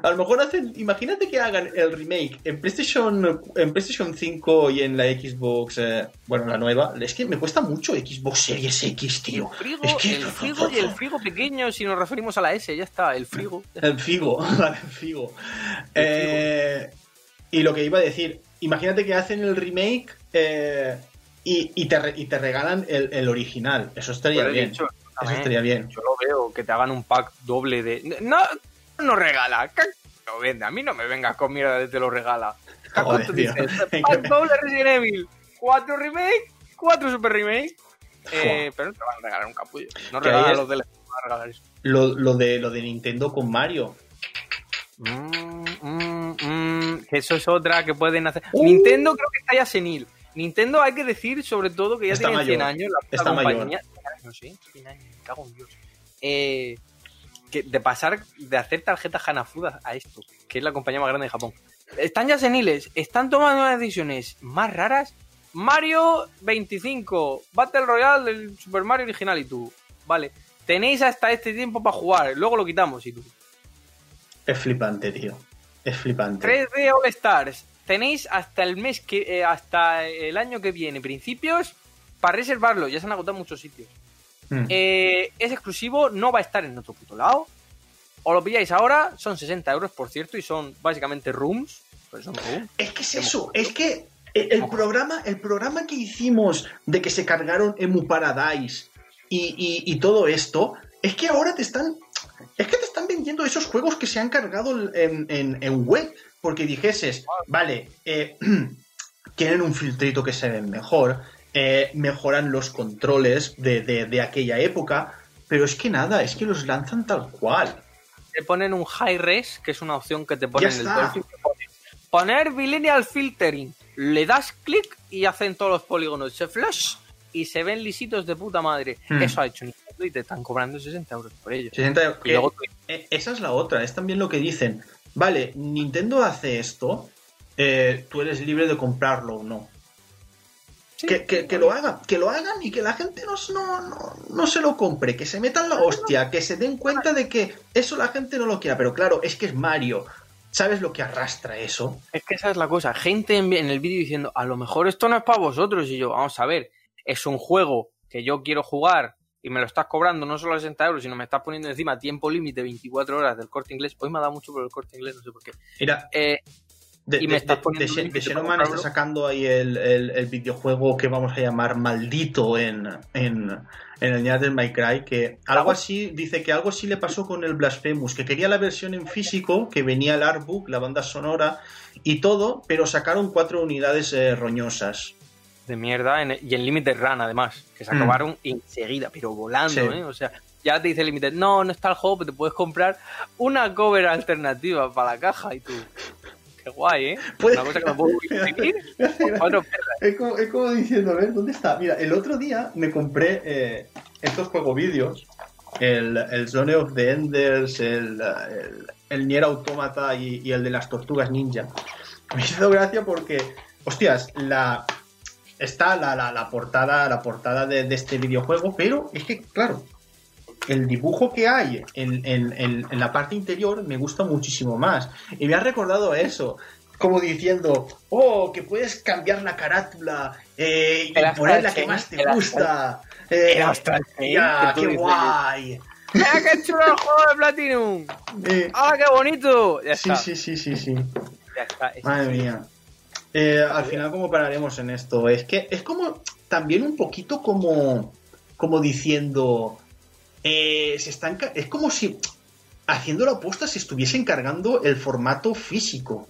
a lo mejor hacen, imagínate que hagan el remake en PlayStation, en PlayStation 5 y en la Xbox, eh, bueno, la nueva. Es que me cuesta mucho Xbox Series X, tío. El frigo, Es que- el frigo y el frigo pequeño, si nos referimos a la S, ya está, el frigo. El vale, [laughs] el Figo. Eh, y lo que iba a decir, imagínate que hacen el remake eh, y, y te, y te regalan el, el original. Eso estaría Pues bien. dicho, Eso también, estaría bien. Yo lo veo, que te hagan un pack doble de... No, no regala, ¿qué lo vende? A mí no me vengas con mierda de te lo regala. ¿Qué Joder, tío. dices? [laughs] Resident Evil, cuatro remake, cuatro super remake, eh, pero no te van a regalar un capullo. No regalan los de la... van a regalar eso. Lo, lo de, lo de Nintendo con Mario. Mm, mm, mm, que eso es otra que pueden hacer. Uh. Nintendo creo que está ya senil. Nintendo hay que decir, sobre todo, que ya Está tiene 100 mayor. años. La Está mayor. compañía. 100 años, sí, 100 años, cago en Dios. Eh, que de pasar, de hacer tarjetas Hanafuda a esto, que es la compañía más grande de Japón. Están ya seniles, están tomando unas decisiones más raras. Mario 25, Battle Royale del Super Mario original y tú. Vale, tenéis hasta este tiempo para jugar, luego lo quitamos y tú. Es flipante, tío. Es flipante. 3D All Stars. Tenéis hasta el mes que. eh, hasta el año que viene, principios, para reservarlo. Ya se han agotado muchos sitios. Mm. Eh, es exclusivo, no va a estar en otro puto lado. O lo pilláis ahora, son 60 euros, por cierto, y son básicamente rooms. Pues son rooms. Es que es Hemos eso, es que el, el programa, el programa que hicimos de que se cargaron Emu Paradise y, y- y todo esto, es que ahora te están. Es que te están vendiendo esos juegos que se han cargado en, en- en web. Porque dijeses, vale, eh, [clears throat] tienen un filtrito que se ven mejor, eh, mejoran los controles de, de- de aquella época, pero es que nada, es que los lanzan tal cual. Te ponen un high res, que es una opción que te ponen en el pone, Poner Bilineal Filtering. Le das clic y hacen todos los polígonos. Se flash y se ven lisitos de puta madre. Hmm. Eso ha hecho Nintendo y te están cobrando 60 euros por ello. 60 Y luego tú- Eh, esa es la otra, es también lo que dicen. Vale, Nintendo hace esto, eh, tú eres libre de comprarlo o no. Sí. Que, que- que lo hagan, que lo hagan y que la gente no, no, no, no se lo compre, que se metan la hostia, que se den cuenta de que eso la gente no lo quiera. Pero claro, es que es Mario. ¿Sabes lo que arrastra eso? Es que esa es la cosa. Gente en, en el vídeo diciendo, a lo mejor esto no es para vosotros. Y yo, vamos a ver, es un juego que yo quiero jugar y me lo estás cobrando no solo a 60 euros, sino me estás poniendo encima tiempo límite 24 horas del corte inglés. Hoy me ha dado mucho por el corte inglés, no sé por qué. Mira, Eh, de, Y me estás poniendo de de Xenoman está sacando ahí el, el- el videojuego que vamos a llamar maldito en, en, en el Night My Cry, que algo así, dice que algo así le pasó con el Blasphemous, que quería la versión en físico, que venía el artbook, la banda sonora y todo, pero sacaron cuatro unidades eh, roñosas. de mierda en- y en Limited Run además, que se Mm. acabaron enseguida, pero volando, Sí. ¿eh? O sea, ya te dice Limited, no, no está el juego, pero te puedes comprar una cover alternativa para la caja y tú. Qué guay, ¿eh? Puedes- Una cosa que me puedo por [laughs] cuatro perras. Es como, es como diciendo, a ver, ¿dónde está? Mira, el otro día me compré eh, estos juegos vídeos, el, el Zone of the Enders, el, el, el Nier Automata y, y el de las Tortugas Ninja. Me hizo gracia porque, hostias, la, está la, la, la portada, la portada de, de este videojuego, pero es que, claro, el dibujo que hay en, en- en- en la parte interior me gusta muchísimo más. Y me ha recordado eso. Como diciendo, oh, que puedes cambiar la carátula eh, y El poner la que Chain, más te el gusta. Eh, el Astral Chain, ya, que tú qué guay. ¡Mira qué chulo el juego de Platinum! Eh, ¡Ah, qué bonito! Ya sí, está. sí, sí, sí, sí. Ya está. Es Madre así. mía. Eh, al final, ¿cómo pararemos en esto? Es que es como también un poquito como como diciendo, eh, se están, es como si haciendo la apuesta se estuviesen cargando el formato físico.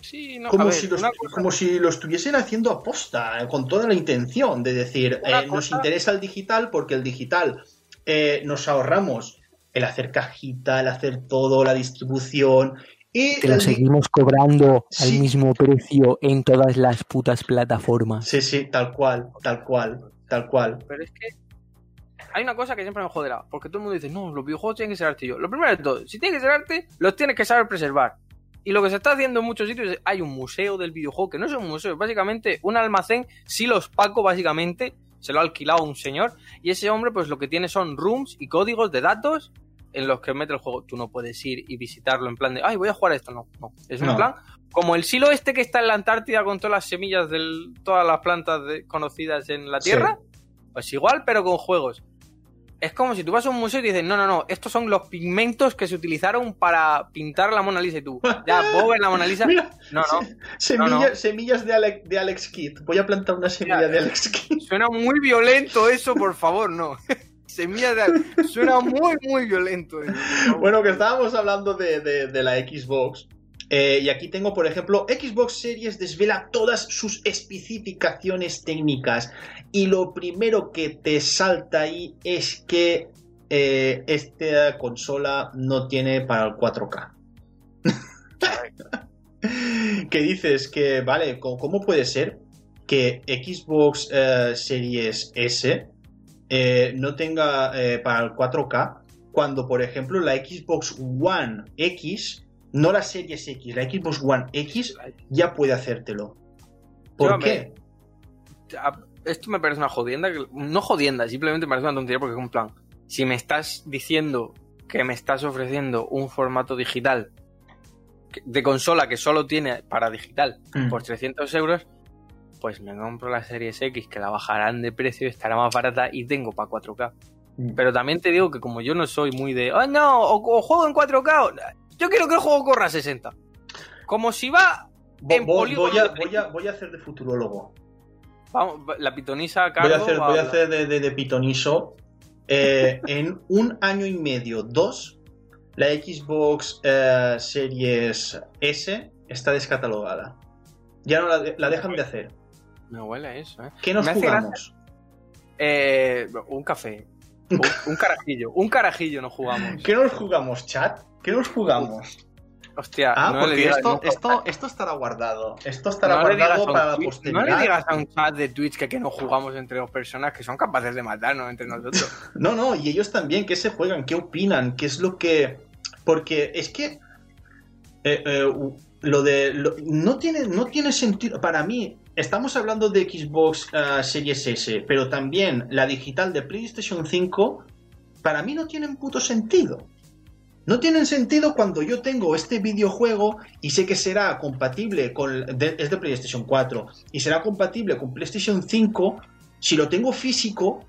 Sí, no, como, ver, si lo, una estu- cosa- como si lo estuviesen haciendo aposta, eh, con toda la intención de decir, eh, nos interesa el digital porque el digital eh, nos ahorramos el hacer cajita, el hacer todo, la distribución y Te lo el seguimos cobrando al mismo precio en todas las putas plataformas. Sí, sí, tal cual, tal cual, tal cual. Pero es que hay una cosa que siempre me joderá, porque todo el mundo dice, no, los videojuegos tienen que ser arte. Y yo, lo primero de todo, si tiene que ser arte, los tienes que saber preservar. Y lo que se está haciendo en muchos sitios es, hay un museo del videojuego, que no es un museo, es básicamente un almacén, silos Paco, básicamente, se lo ha alquilado un señor, y ese hombre, pues lo que tiene son rooms y códigos de datos en los que mete el juego. Tú no puedes ir y visitarlo en plan de, ay, voy a jugar a esto. No, no. Es un No. plan como el silo este que está en la Antártida con todas las semillas de todas las plantas de- conocidas en la Sí. Tierra. Pues igual, pero con juegos. Es como si tú vas a un museo y te dicen, no, no, no, estos son los pigmentos que se utilizaron para pintar la Mona Lisa y tú. Ya, [laughs] puedo ver la Mona Lisa. Mira, No, no. se- No, no. semilla- semillas de Alex, de Alex Kidd. Voy a plantar una semilla Mira, de Alex Kidd. [laughs] Suena muy violento eso, por favor, no. [laughs] Semillas de... Suena muy, muy violento eso. Bueno, que estábamos hablando de, de- de la Xbox. Eh, y aquí tengo, por ejemplo, Xbox Series desvela todas sus especificaciones técnicas. Y lo primero que te salta ahí es que eh, esta consola no tiene para el 4K. [laughs] que dices que, vale, ¿cómo, puede ser que Xbox eh, Series S no tenga para el 4K cuando, por ejemplo, la Xbox One X, no la Series X, la Xbox One X ya puede hacértelo. ¿Por Yo, qué? esto me parece una jodienda, no jodienda, simplemente me parece una tontería porque es un plan. Si me estás diciendo que me estás ofreciendo un formato digital de consola que solo tiene para digital Mm. por 300 euros, pues me compro la Series X que la bajarán de precio, estará más barata y tengo para 4K. Mm. Pero también te digo que como yo no soy muy de, oh no, o, o juego en 4K, o- yo quiero que el juego corra a 60. Como si va, Vo- en vo- polígono voy, a, voy, a, voy a hacer de futurólogo. vamos, la pitonisa Voy a Carlos hacer, voy a hacer de, de- de pitoniso. Eh, [laughs] en un año y medio, dos, la Xbox eh, Series S está descatalogada. Ya no la, de- la dejan de hacer. Me huele eso, ¿eh? ¿Qué nos jugamos? Eh, un café. Un, un carajillo. Un carajillo nos jugamos. ¿Qué nos jugamos, chat? ¿Qué nos jugamos? Hostia, Ah, no le porque digas, esto, no, esto, esto estará guardado. Esto estará no guardado para la posteridad. no le digas a un chat de Twitch que, que nos jugamos entre dos personas que son capaces de matarnos entre nosotros. [laughs] No, no, y ellos también, ¿qué se juegan? ¿Qué opinan? ¿Qué es lo que...? Porque es que eh, eh, lo de... lo- no, tiene, no tiene sentido... Para mí, estamos hablando de Xbox eh, Series S, pero también la digital de PlayStation 5, para mí no tienen puto sentido. No tienen sentido cuando yo tengo este videojuego y sé que será compatible con... es de PlayStation 4 y será compatible con PlayStation 5. Si lo tengo físico,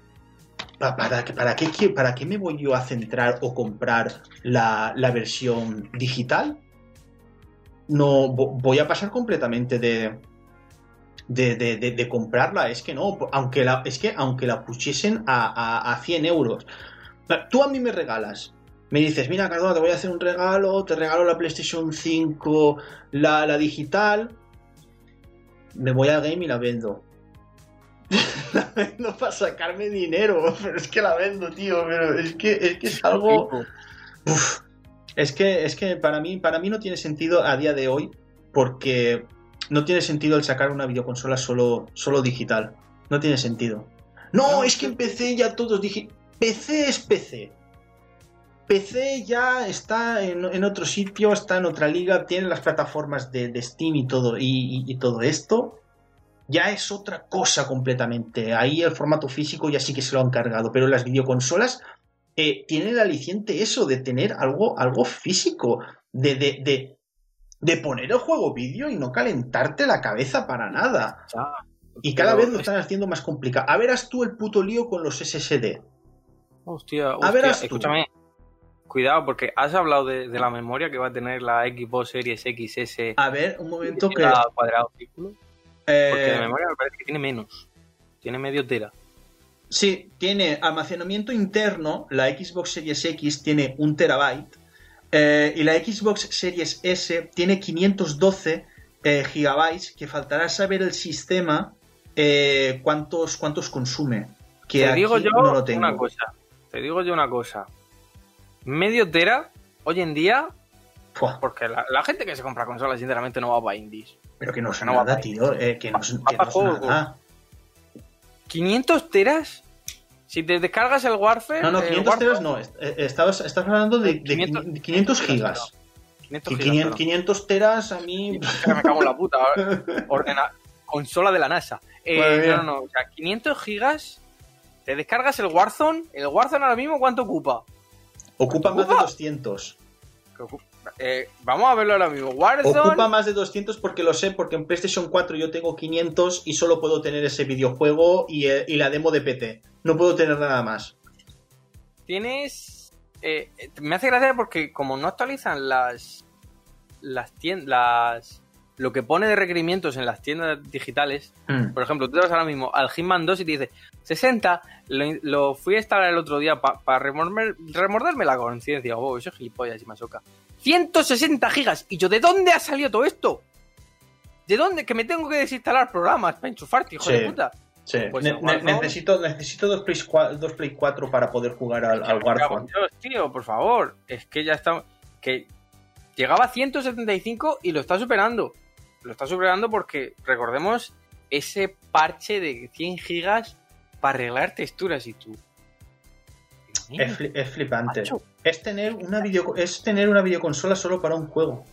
Pa- ¿Para, qué- para, qué, ¿Para qué me voy yo a centrar o comprar la, la versión digital? No, vo- voy a pasar completamente de, de, de- de- de comprarla. Es que no, aunque la, es que aunque la pusiesen a, a, a 100 euros. Tú a mí me regalas. Me dices, mira, Cardona, te voy a hacer un regalo, te regalo la PlayStation 5, la, la digital. Me voy al game y la vendo. [laughs] la vendo para sacarme dinero, [laughs] pero es que la vendo, tío, pero es que es, que es algo... Uf, es que, es que para mí, para mí no tiene sentido a día de hoy, porque no tiene sentido el sacar una videoconsola solo, solo digital. No tiene sentido. No, es que en PC ya todos dije. PC es PC. PC ya está en, en otro sitio, está en otra liga, tiene las plataformas de, de Steam y todo, y, y- y todo esto. Ya es otra cosa completamente. Ahí el formato físico ya sí que se lo han cargado, pero las videoconsolas eh, tienen el aliciente eso de tener algo, algo físico, de, de, de, de poner el juego vídeo y no calentarte la cabeza para nada. Y cada vez lo están haciendo más complicado. A verás tú el puto lío con los SSD. Hostia, A hostia, verás tú. escúchame. Cuidado, porque has hablado de, de la memoria que va a tener la Xbox Series XS A ver, un momento que... cuadrado círculo. Porque eh, de memoria me parece que tiene menos. Tiene medio tera. Sí, tiene almacenamiento interno, la Xbox Series X tiene un terabyte eh, y la Xbox Series S tiene 512 eh, gigabytes, que faltará saber el sistema eh, cuántos, cuántos consume. Que te digo yo no lo tengo. una cosa. Te digo yo una cosa. Medio tera, hoy en día, Fua, porque la, la gente que se compra consolas, sinceramente, no va para indies. pero que no es no va nada, pa' tío. eh, que no Va que no es nada. 500 teras. Si te descargas el Warfare. No, no, el 500 Warzone, teras no. eh, Estabas, estás hablando de, de 500 500, 500 gigas. 500 Y gigas, 500, perdón. 500 teras a mí. Me cago en la puta. [laughs] Ordena... Consola de la NASA. Eh, no, no, no. O sea, 500 gigas. Te descargas el Warzone. El Warzone ahora mismo, ¿cuánto ocupa? Ocupa más de ¿Ocupa? 200. Que ocupa- eh, vamos a verlo ahora mismo. Warzone. Ocupa más de 200 porque lo sé, porque en PlayStation 4 yo tengo 500 y solo puedo tener ese videojuego y, eh, y la demo de PT. No puedo tener nada más. Tienes. eh, me hace gracia porque, como no actualizan las. Las tiendas. Lo que pone de requerimientos en las tiendas digitales. Mm. Por ejemplo, tú te vas ahora mismo al Hitman 2 y te dice 60. Lo, lo fui a instalar el otro día para remorderme la conciencia. Oh, eso es gilipollas y masoca. 160 gigas. Y yo, ¿de dónde ha salido todo esto? ¿De dónde? Que me tengo que desinstalar programas para enchufarte, hijo Sí. de puta. Sí. Pues Ne- ne- necesito, necesito dos, Play 4, dos Play 4 para poder jugar al, al Warzone. Dios, tío, por favor. Es que ya está. Que llegaba a 175 y lo está superando. Lo está superando porque, recordemos, ese parche de 100 gigas para arreglar texturas y tú. Es, fli- es flipante. macho, Es tener, una video, es tener una videoconsola solo para un juego.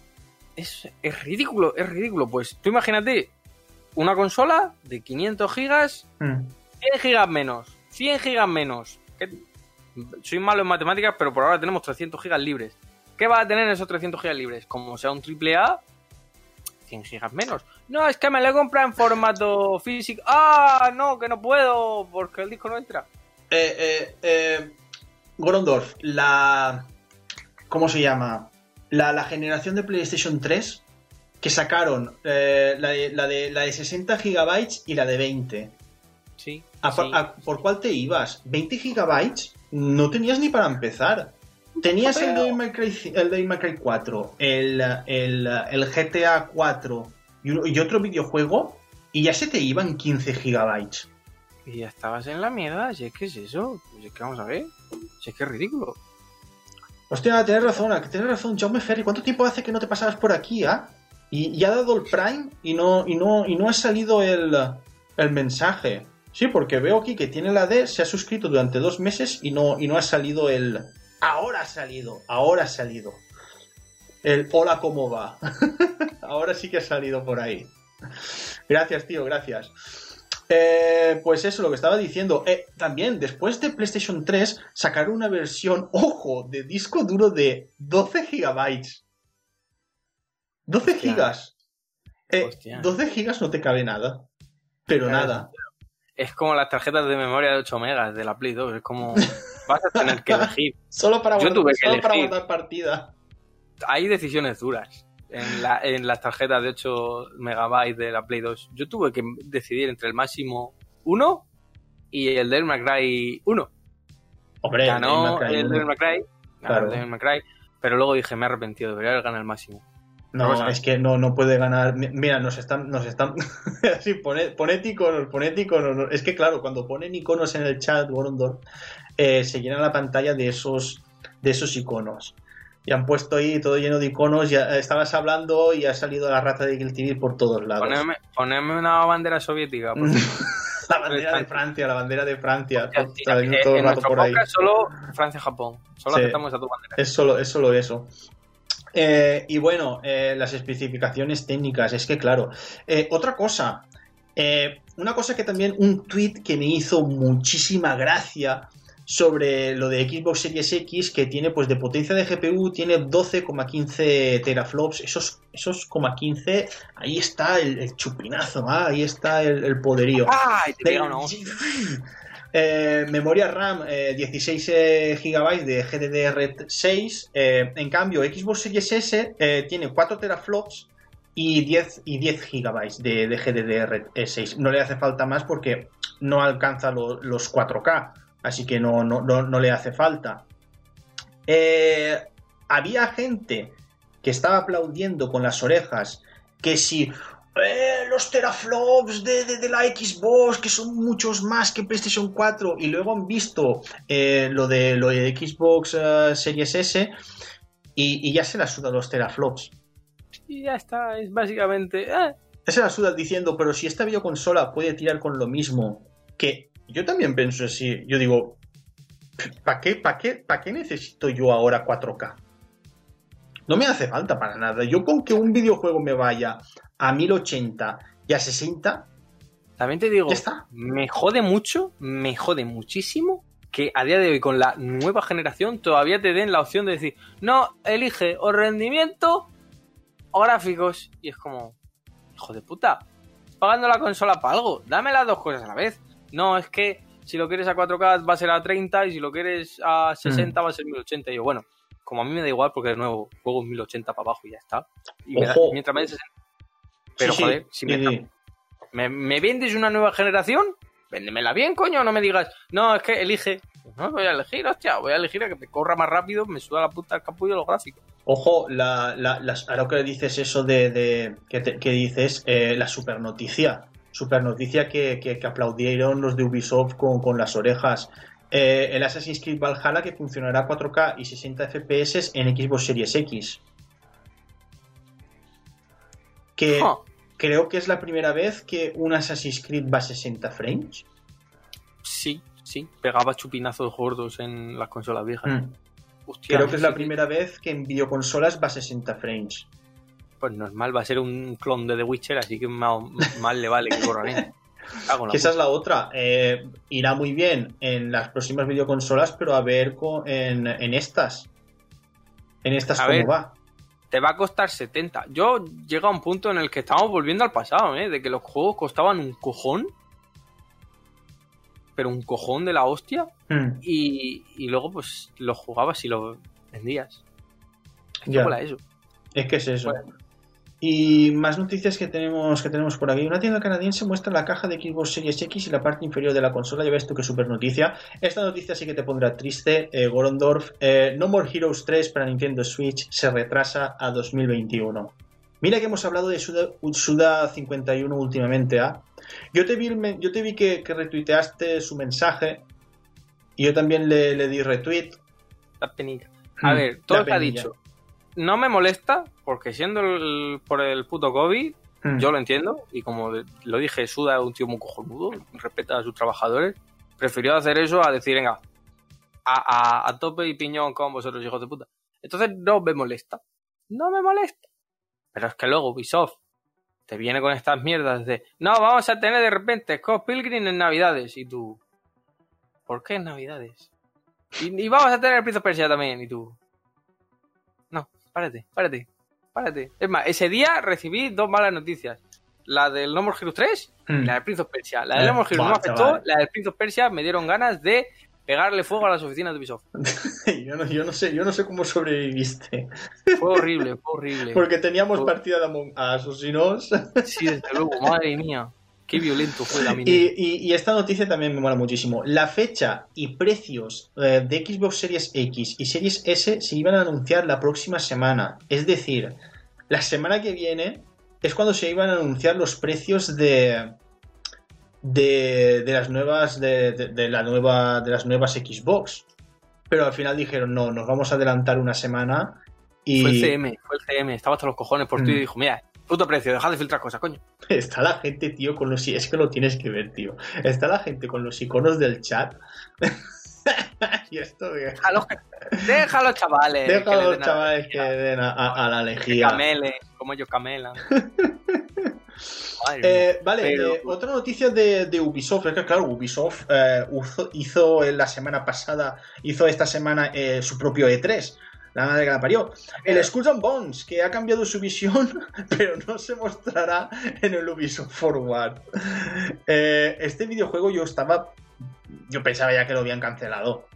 es, es ridículo, es ridículo. Pues tú imagínate una consola de 500 gigas, Mm. 100 gigas menos, 100 gigas menos. Soy malo en matemáticas, pero por ahora tenemos 300 gigas libres. ¿Qué va a tener esos 300 gigas libres? Como sea un triple A, 100 gigas menos. No, es que me lo he comprado en formato físico. Ah, no, que no puedo porque el disco no entra. Eh, eh, eh, Gorondorf, la. ¿Cómo se llama? La, la generación de PlayStation 3 que sacaron eh, la, de, la, de, la de 60 gigabytes y la de 20. Sí. ¿A, sí. a- ¿Por cuál te ibas? ¿20 gigabytes? No tenías ni para empezar. Tenías el Devil May Cry, el Devil May Cry 4, el, el, el GTA 4 y, uno- y otro videojuego y ya se te iban 15 gigabytes. Y ya estabas en la mierda. Si es que es eso. Si es que vamos a ver. Si es que es ridículo. Hostia, tienes razón, tienes razón, Jaume Ferry. ¿Cuánto tiempo hace que no te pasabas por aquí, ah? Y, y ha dado el Prime y no, y no, y no ha salido el, el mensaje. Sí, porque veo aquí que tiene la D, se ha suscrito durante dos meses y no, y no ha salido el. Ahora ha salido, ahora ha salido. El hola, ¿cómo va? [laughs] ahora sí que ha salido por ahí. Gracias, tío, gracias. Eh, pues eso, lo que estaba diciendo. Eh, también, después de PlayStation 3, sacaron una versión, ojo, de disco duro de 12 gigabytes. 12 Hostia. gigas. Eh, Hostia. 12 gigas no te cabe nada. Pero Claro. nada. Es como las tarjetas de memoria de 8 megas de la Play 2. Es como. [laughs] Vas a tener que elegir. [laughs] Solo para, Yo que solo para guardar partida. hay decisiones duras en, la- en las tarjetas de 8 megabytes de la Play 2. Yo tuve que decidir entre el máximo 1 y el del McRae 1. Hombre, Ganó el uno. del McRae, ganó Claro. el pero luego dije, me he arrepentido, debería haber ganado el máximo. No, es que no, no puede ganar. Mi- Mira, nos están, nos están. [laughs] Así, poned, poned iconos, poned iconos. no- Es que claro, cuando ponen iconos en el chat, Gorondor, eh, se llena la pantalla de esos, de esos iconos. Y han puesto ahí todo lleno de iconos. Ya estabas hablando y ha salido la rata de Guilty Gear por todos lados. Ponedme una bandera soviética. [laughs] la bandera de Francia, la bandera de Francia. Todo- eh, todo el en rato por ahí. solo Francia-Japón. Solo Sí. aceptamos a tu bandera. Es solo, es solo eso. Eh, y bueno, eh, las especificaciones técnicas, es que claro. Eh, otra cosa, una cosa que también, un tweet que me hizo muchísima gracia sobre lo de Xbox Series X, que tiene pues de potencia de GPU, tiene 12,15 teraflops, esos, esos 15, ahí está el, el chupinazo, ¿ah? ahí está el, el poderío. ¡Ay! Te De-. Eh, memoria RAM eh, 16 eh, GB de GDDR6. eh, en cambio, Xbox Series S eh, tiene 4 teraflops y 10, y 10 GB de, de GDDR6. No le hace falta más porque no alcanza lo- los 4K, así que no, no, no, no le hace falta. Eh, había gente que estaba aplaudiendo con las orejas que si eh, los teraflops de, de- de la Xbox, que son muchos más que PlayStation 4, y luego han visto eh, lo, de, lo de Xbox eh, Series S y, y ya se la sudan los teraflops. Y ya está, es básicamente. eh, Ya se la sudan diciendo, pero si esta videoconsola puede tirar con lo mismo, que yo también pienso así, yo digo, ¿para qué, para qué, para qué necesito yo ahora 4K? No me hace falta para nada. Yo con que un videojuego me vaya a 1080 y a 60, También te digo, está. me jode mucho, me jode muchísimo que a día de hoy con la nueva generación todavía te den la opción de decir, no, elige o rendimiento o gráficos. Y es como, hijo de puta, pagando la consola para algo, dame las dos cosas a la vez. No, es que si lo quieres a 4K va a ser a 30 y si lo quieres a 60 va a ser 1080. Y yo, bueno, como a mí me da igual porque de nuevo juego en 1080 para abajo y ya está. Y me da- Ojo. mientras me den 60. Pero Sí, sí, joder, si me, sí. ¿Me, me vendes una nueva generación? Véndemela bien, coño, no me digas, no, es que elige. No, voy a elegir, hostia, voy a elegir a que me corra más rápido, me suda la puta el capullo los gráficos. Ojo, la, la- las- ahora que dices eso de, de- que, te- que dices eh, la super noticia, super noticia que, que- que aplaudieron los de Ubisoft con, con las orejas. Eh, el Assassin's Creed Valhalla que funcionará a 4K y 60 FPS en Xbox Series X. Que creo que es la primera vez que un Assassin's Creed va a 60 frames. sí, sí, pegaba chupinazos gordos en las consolas viejas. Mm. Hostia, Creo que es la primera vez que en videoconsolas va a 60 frames. Pues normal, va a ser un clon de The Witcher, así que más, más le vale que [laughs] Que esa es la otra. Eh, irá muy bien en las próximas videoconsolas, pero a ver en, en estas. En estas A cómo ver. va. Te va a costar 70. Yo llega a un punto en el que estamos volviendo al pasado, ¿eh? De que los juegos costaban un cojón. Pero un cojón de la hostia. Mm, y, y luego pues lo jugabas y lo vendías. ¿Qué ya. mola eso? Es que es eso. Bueno. Y más noticias que tenemos que tenemos por aquí. Una tienda canadiense muestra la caja de Xbox Series X y la parte inferior de la consola. Ya ves tú qué super noticia. Esta noticia sí que te pondrá triste, eh, Gorondorf. Eh, no More Heroes 3 para Nintendo Switch se retrasa a 2021. Mira que hemos hablado de Suda, Suda 51 últimamente, ¿ah? Yo te vi, el men- yo te vi que, que retuiteaste su mensaje y yo también le, le di retweet. La. A Mm, ver, todo el que ha dicho. No me molesta, porque siendo el- por el puto COVID, Mm. yo lo entiendo. Y como lo dije, Suda es un tío muy cojonudo, respeta a sus trabajadores. Prefirió hacer eso a decir, venga, a, a- a tope y piñón con vosotros, hijos de puta. Entonces no me molesta. No me molesta. Pero es que luego Ubisoft te viene con estas mierdas de, no, vamos a tener de repente Scott Pilgrim en Navidades. Y tú, ¿por qué en Navidades? Y, y vamos a tener el Prince of Persia también. Y tú, párate, párate, párate. Es más, ese día recibí dos malas noticias. La del No More Heroes 3 y Mm. la del Prince of Persia. La del Eh, No More Heroes no afectó, la del Prince of Persia me dieron ganas de pegarle fuego a las oficinas de Ubisoft. [laughs] yo, no, yo no sé, yo no sé cómo sobreviviste. Fue horrible, fue horrible. [laughs] Porque teníamos partida de Among Us, o si no. Sí, desde luego, madre mía. Qué violento fue la Y, mini. y- y esta noticia también me mola muchísimo. La fecha y precios eh, de Xbox Series X y Series S se iban a anunciar la próxima semana. Es decir, la semana que viene es cuando se iban a anunciar los precios de. De, de las nuevas de, de- de la nueva de las nuevas Xbox pero al final dijeron no nos vamos a adelantar una semana y Fue el CM, fue el CM. Estaba hasta los cojones por ti Mm. y dijo, mira, puto precio, dejad de filtrar cosas, coño. Está la gente, tío, con los... Es que lo tienes que ver, tío. Está la gente con los iconos del chat. [laughs] y esto de... Déjalos, déjalos chavales. Deja que den chavales que den a, a- a la que lejía. camelen, como. [laughs] Madre mía. Eh, vale, Pero- eh, otra noticia de, de Ubisoft, es que claro, Ubisoft eh, hizo, hizo en la semana pasada, hizo esta semana su propio E3, la madre que la parió. El Skulls and Bones, que ha cambiado su visión, [laughs] pero no se mostrará en el Ubisoft Forward. Eh, este videojuego yo estaba, yo pensaba ya que lo habían cancelado.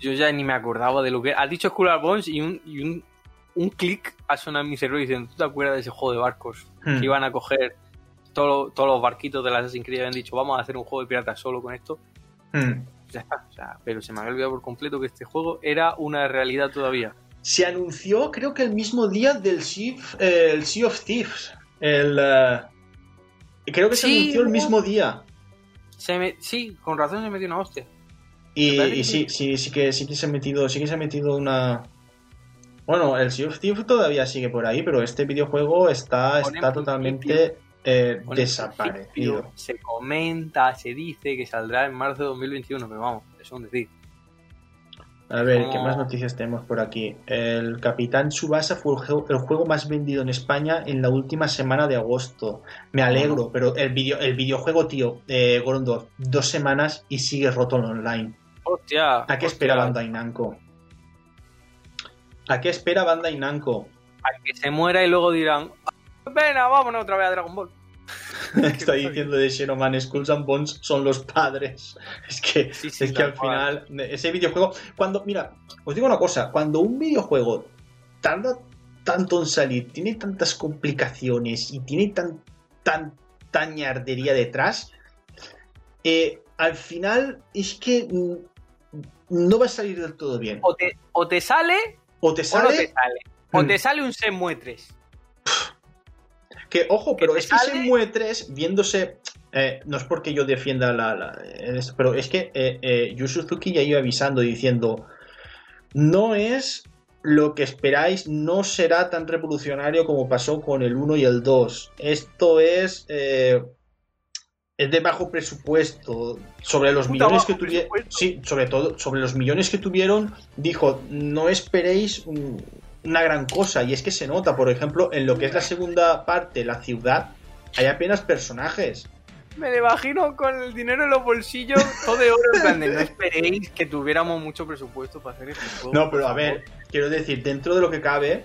Yo ya ni me acordaba de lo que. Has dicho Skull and Bones y un, y un, un clic ha sonado en mi cerebro diciendo: ¿Tú te acuerdas de ese juego de barcos Hmm. que iban a coger todo- todos los barquitos de la Assassin's Creed habían dicho, vamos a hacer un juego de piratas solo con esto. Hmm. Ya está. Pero se me había olvidado por completo que este juego era una realidad todavía. Se anunció, creo que el mismo día del Sea, eh, el sea of Thieves. El, eh, creo que se Sí, anunció el mismo día. Se me- sí, con razón se metió una hostia. Y, sí, sí, sí que sí que se ha metido, sí que se ha metido una. Bueno, el Sea of Thieves todavía sigue por ahí, pero este videojuego está, está en totalmente eh, desaparecido. Se comenta, se dice que saldrá en marzo de 2021, pero vamos, es un decir. A ver, ¿qué más noticias tenemos por aquí? El Capitán Tsubasa fue el juego, más vendido en España en la última semana de agosto. Me alegro, pero el, video, el videojuego, tío, eh, Gorondor, dos semanas y sigue roto en online. Hostia. ¿A qué espera Bandai Namco? ¿A qué espera Bandai Namco? A que se muera y luego dirán, venga, vámonos otra vez a Dragon Ball. [laughs] Está diciendo de Xenoman, Skulls and Bones son los padres. [laughs] Es que, Sí, sí, es que al cual. final, ese videojuego, cuando, mira, os digo una cosa, cuando un videojuego tarda tanto en salir, tiene tantas complicaciones y tiene tan, tan, tan ñardería detrás, eh, al final es que mm, no va a salir del todo bien. O te, o te sale O te o no sale, te sale. O Mm. te sale un Shenmue 3. Que ojo, pero es que sale- Shenmue 3, viéndose, eh, no es porque yo defienda la, la- es- pero es que eh, eh, Yu Suzuki ya iba avisando diciendo, no es lo que esperáis, no será tan revolucionario como pasó con el 1 y el 2. Esto es... eh, es de bajo presupuesto. Sobre los millones que tuvieron. Sí, sobre todo, sobre los millones que tuvieron, dijo, no esperéis una gran cosa. Y es que se nota, por ejemplo, en lo que es la segunda parte, la ciudad, hay apenas personajes. Me lo imagino con el dinero en los bolsillos, todo de oro. En plan de, no esperéis que tuviéramos mucho presupuesto para hacer este juego. No, pero a ver, quiero decir, dentro de lo que cabe,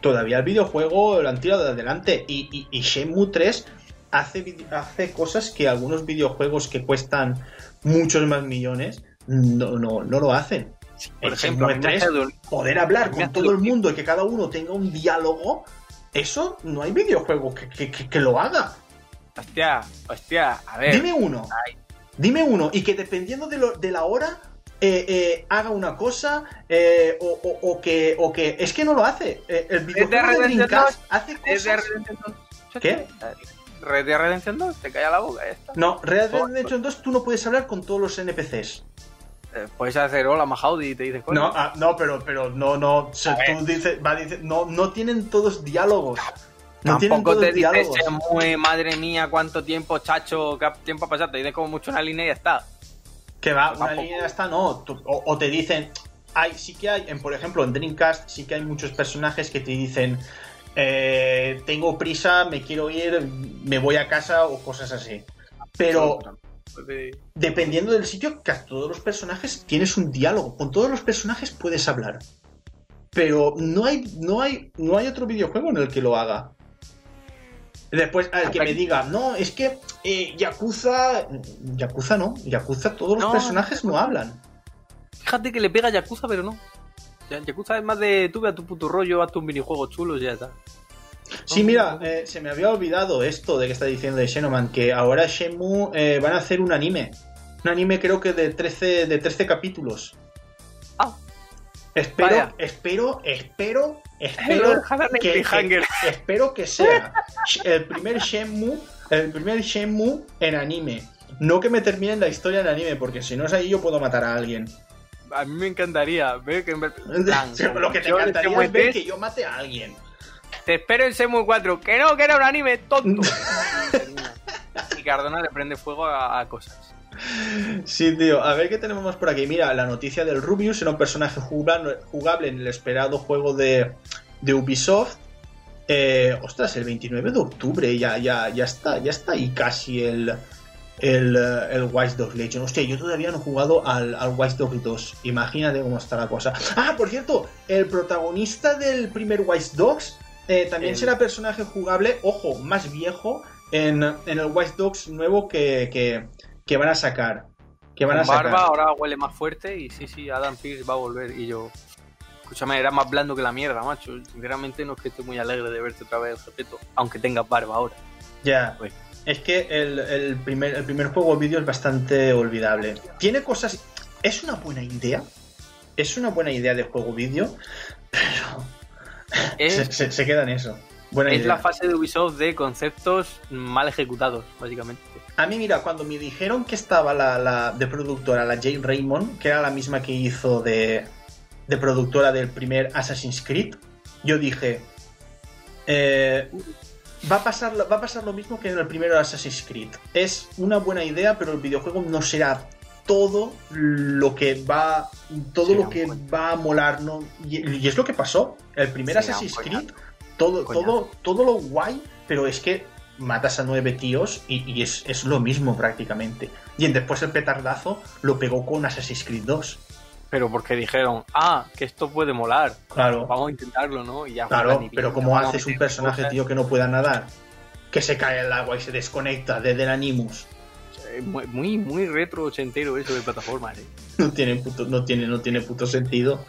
todavía el videojuego lo han tirado de adelante. Y, y, y Shenmue 3 hace, hace cosas que algunos videojuegos que cuestan muchos más millones no, no, no lo hacen. Por ejemplo, a Shenmue mí me 3, hace dol- poder hablar con todo el mundo y que cada uno tenga un diálogo, eso no hay videojuego que, que- que- que lo haga. Hostia, hostia, a ver. Dime uno. Ay. Dime uno. Y que dependiendo de, lo- de la hora, eh, eh, haga una cosa eh, o, o- o que, o que. Es que no lo hace. Eh, el videojuego de Dreamcast hace Red Dead cosas. Redemption 2. ¿Qué? Red Dead Redemption 2, te calla la boca, ya está. No, Red Dead Redemption 2 tú no puedes hablar con todos los NPCs. Eh, puedes hacer hola, Mahaudi, y te dices cosas. No, ah, no, pero, pero no, no. se- tú dices, va, dice, no, no tienen todos diálogos. No tienen Tampoco todos te dices, muy madre mía, cuánto tiempo, chacho, qué tiempo ha pasado. Te dices como mucho una línea y ya está. Que va, una Tampoco. línea esta no. Tú- o, o te dicen. Hay, sí que hay, en, por ejemplo, en Dreamcast sí que hay muchos personajes que te dicen. eh, tengo prisa, me quiero ir, me voy a casa o cosas así. Pero dependiendo del sitio, que a todos los personajes tienes un diálogo. Con todos los personajes puedes hablar. Pero no hay, no hay, no hay otro videojuego en el que lo haga. Después, al que me diga, no, es que eh, Yakuza. Yakuza no, Yakuza todos los No, personajes no hablan. Fíjate que le pega a Yakuza, pero no. Ya- Yakuza es más de tú ve a tu puto rollo, haz tus minijuegos chulos y ya está. Sí, mira, eh, se me había olvidado esto de que está diciendo de Xenoman, que ahora Shenmue eh, van a hacer un anime. Un anime creo que de 13, de 13 capítulos. Ah. Espero, Vaya. espero, espero, espero que, que- espero que sea el primer Shenmue, el primer Shenmue en anime. No que me terminen la historia en anime, porque si no es ahí yo puedo matar a alguien. A mí me encantaría ver que en plan, [laughs] Lo que te encantaría es ver 3, que yo mate a alguien. Te espero en Shenmue 4. Que no, que era un anime tonto. [laughs] y Cardona le prende fuego a, a cosas. Sí, tío. A ver qué tenemos más por aquí. Mira, la noticia del Rubius era un personaje jugable, jugable en el esperado juego de, de Ubisoft. Eh, ostras, el 29 de octubre ya, ya, ya está, ya está ahí casi el, el, eh, el Watch Dogs Legion. Hostia, yo todavía no he jugado al, al Watch Dogs 2. Imagínate cómo está la cosa. Ah, por cierto, el protagonista del primer Watch Dogs eh, también El- será personaje jugable, ojo, más viejo, en, en el Watch Dogs nuevo que, que, que van a sacar. Que van a sacar. barba ahora huele más fuerte y sí, sí, Adam Pearce va a volver. Y yo, escúchame, era más blando que la mierda, macho. Sinceramente no es que esté muy alegre de verte otra vez, respeto, aunque tengas barba ahora. Ya. Pues- Es que el, el primer, el primer juego vídeo es bastante olvidable. Tiene cosas. Es una buena idea. Es una buena idea de juego vídeo. [laughs] Pero. Es, Se, se- se queda en eso. Buena es idea. la fase de Ubisoft de conceptos mal ejecutados, básicamente. A mí, mira, cuando me dijeron que estaba la, la de productora, la Jane Raymond, que era la misma que hizo de, de productora del primer Assassin's Creed, yo dije, eh, va, a pasar, lo- va a pasar lo mismo que en el primero Assassin's Creed. Es una buena idea, pero el videojuego no será todo lo que va todo lo que va a molar ¿no? y, y es lo que pasó el primer un Assassin's. Creed todo, todo, todo lo guay, pero es que matas a nueve tíos y, y es, es lo mismo prácticamente. Y en- después el petardazo lo pegó con Assassin's Creed 2. Pero porque dijeron, ah, que esto puede molar. Claro, Vamos a intentarlo, ¿no? Y ya claro, y pero pillan, ¿cómo vamos a haces un personaje, tío, que no pueda nadar? Que se cae al agua y se desconecta desde el Animus. Eh, Muy, muy, retro ochentero eso de plataformas, eh. [laughs] No tiene puto, no tiene, no tiene puto sentido.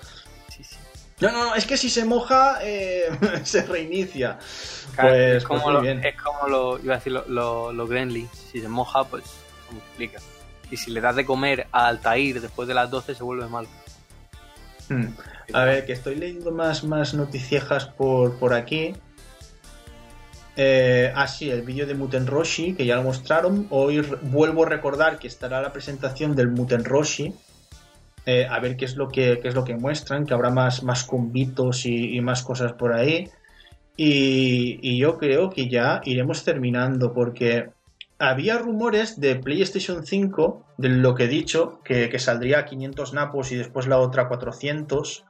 Sí, sí. No, no, no, es que si se moja, eh, [laughs] se reinicia. Claro, Pues, es como, pues muy lo, bien. es como lo, iba a decir, lo, lo, lo Gremlins. Si se moja, pues se multiplica. Y si le das de comer a Altair después de las 12, se vuelve malo. Hmm. A ver, que estoy leyendo más, más noticiejas por, por aquí. Eh, ah, sí, el vídeo de Muten Roshi, que ya lo mostraron. Hoy vuelvo a recordar que estará la presentación del Muten Roshi. Eh, a ver qué es lo que, qué es lo que muestran, que habrá más, más combitos y, más cosas por ahí. Y, yo creo que ya iremos terminando, porque había rumores de PlayStation 5, de lo que he dicho, que, que saldría a 500 napos y después la otra a 400.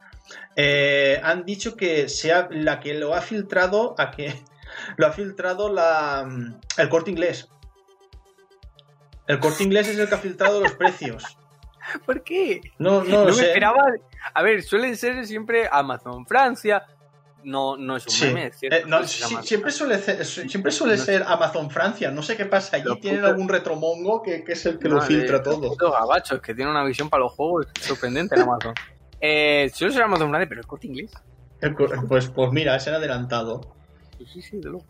Eh, han dicho que sea la que lo ha filtrado a que lo ha filtrado la, el corte inglés. El corte inglés es el que ha filtrado los precios. [laughs] ¿Por qué? No, no, No, me sé. esperaba. A ver, suelen ser siempre Amazon Francia. No, no es un Sí. meme, cierto. Eh, no, es sí, Amazon. siempre suele, ser, siempre suele ser Amazon Francia. No sé qué pasa allí. Los Tienen algún retromongo que, que es el que lo filtra los todo. putos gabachos que tiene una visión para los juegos sorprendente en Amazon. [laughs] Eh, suele ser Amazon Francia, pero es corte inglés. El Pues, pues mira, se han adelantado. Sí, sí, sí, de luego.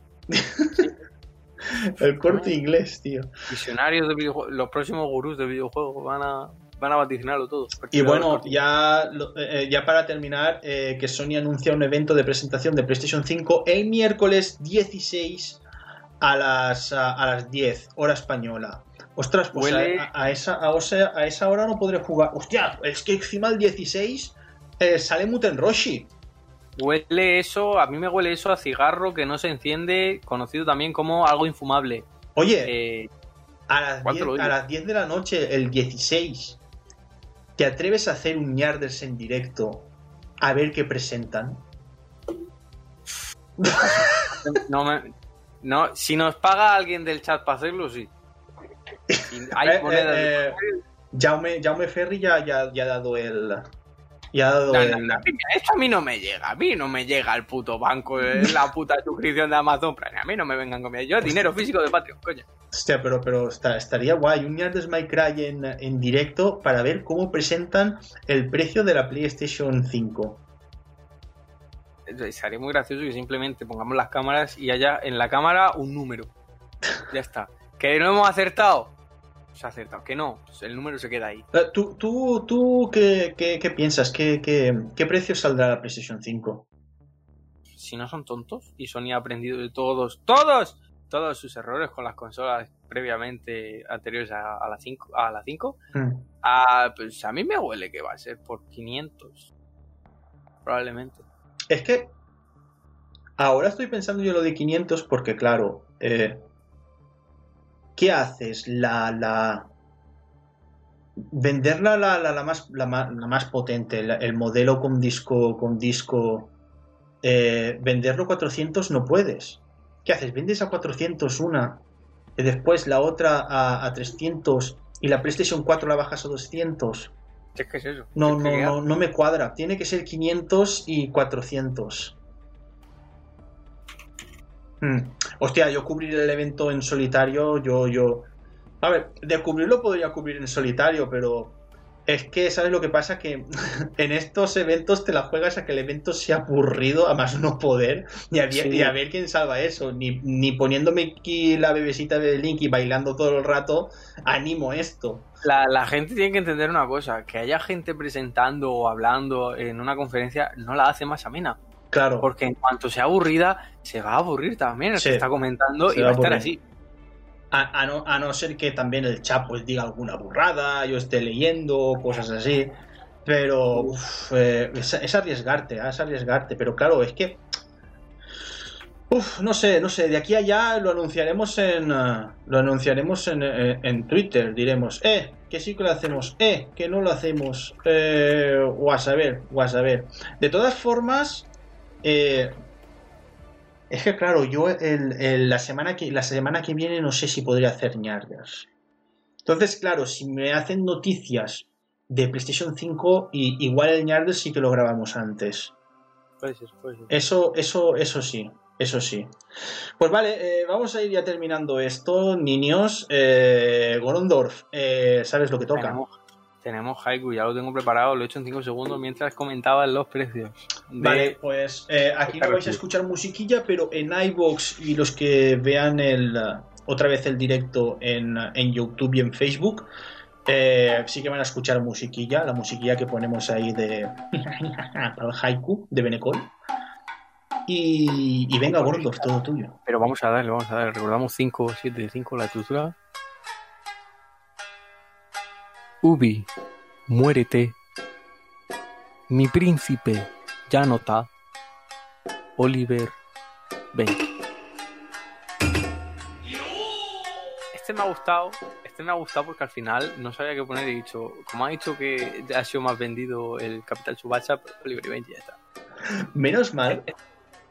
El corte inglés, tío. Visionarios de videojuegos, los próximos gurús de videojuegos van a, van a vaticinarlo todo. Y bueno, ya, lo- eh, ya para terminar, eh, que Sony anuncia un evento de presentación de PlayStation 5 el miércoles 16 a las, a, a las 10, hora española. Ostras, pues Huele- a, a esa, a, esa, a esa hora no podré jugar. Hostia, es que encima el 16 eh, sale Muten Roshi. Huele eso, a mí me huele eso a cigarro que no se enciende, conocido también como algo infumable. Oye, Eh, a, las ¿cuánto 10, lo digo? a las 10 de la noche, el 16, ¿te atreves a hacer un Yarders en directo a ver qué presentan? no me, no, si nos paga alguien del chat para hacerlo, sí. Hay [laughs] Eh, eh, eh, Jaume, Jaume Ferri ya, ya, ya ha dado el. Ha dado no, a mí- esto a mí no me llega, a mí no me llega el puto banco, eh, [laughs] la puta suscripción de Amazon Prime, a mí no me vengan con Yo dinero físico de Patreon, coño. Hostia, pero, pero está- estaría guay. Un Yardes My Cry en, en directo para ver cómo presentan el precio de la PlayStation 5. Sería muy gracioso que simplemente pongamos las cámaras y haya en la cámara un número. Ya está. ¿Que no hemos acertado? Se ha acertado. Que no, pues el número se queda ahí. Eh, ¿Tú, tú, tú qué, qué- qué piensas? ¿Qué, qué, qué precio saldrá la PlayStation 5? Si no son tontos y Sony ha aprendido de todos, todos, todos sus errores con las consolas previamente anteriores a, a la 5, a la 5, Hmm. ah, pues a mí me huele que va a ser por 500. Probablemente. Es que ahora estoy pensando yo lo de 500 porque, claro, eh, ¿qué haces? La, la... Venderla la, la, la más, la, más, potente, el, el modelo con disco, con disco, eh, venderlo 400 no puedes. ¿Qué haces? Vendes a 400 una y después la otra a, a 300 y la PlayStation 4 la bajas a 200. Si Es eso. No, no, no, no me cuadra. Tiene que ser 500 y 400. Hmm. Hostia, yo cubrir el evento en solitario, yo, yo... A ver, de cubrirlo podría cubrir en solitario, pero Es que, ¿sabes lo que pasa? Que [laughs] en estos eventos te la juegas a que el evento sea aburrido, a más no poder, y a, Sí. y a ver quién salva eso. Ni, ni poniéndome aquí la bebesita de Link y bailando todo el rato, animo esto. La, la gente tiene que entender una cosa, que haya gente presentando o hablando en una conferencia no la hace más amena, Claro. porque en cuanto sea aburrida, se va a aburrir también el Sí. que está comentando Se y va va a estar así. A, a no, a no ser que también el chat pues diga alguna burrada, yo esté leyendo, cosas así. Pero uf, eh, es, es arriesgarte, ah, es arriesgarte. Pero claro, es que. Uf, no sé, no sé. De aquí a allá lo anunciaremos en. ah, lo anunciaremos en, eh, en Twitter. Diremos, eh, que sí que lo hacemos, eh, que no lo hacemos. Eh, o a saber, o a saber. De todas formas, eh, es que claro, yo el- el- la, semana que, la semana que viene no sé si podría hacer ñardas. Entonces, claro, si me hacen noticias de PlayStation 5, y, igual el ñardas sí que lo grabamos antes. Puede ser, puede ser. Eso, eso, eso sí, eso sí. Pues vale, eh, vamos a ir ya terminando esto, niños. Eh, Gorondorf, eh, ¿sabes lo que toca? Tenemos Haiku, ya lo tengo preparado, lo he hecho en 5 segundos mientras comentaban los precios. de- Vale, pues eh, aquí no vais a escuchar musiquilla, pero en iBox y los que vean el uh, otra vez el directo en, en YouTube y en Facebook, eh, sí que van a escuchar musiquilla, la musiquilla que ponemos ahí de [laughs] para el haiku de Benecol. Y, y venga, Gordor, todo tuyo. Pero vamos a darle, vamos a darle. Recordamos 5, 7, 5 la estructura. Ubi, muérete. Mi príncipe ya no está. Oliver, ven. Este me ha gustado, este me ha gustado porque al final no sabía qué poner y he dicho, como ha dicho que ha sido más vendido el Capital Subasa, pues Oliver y Benji ya está. Menos mal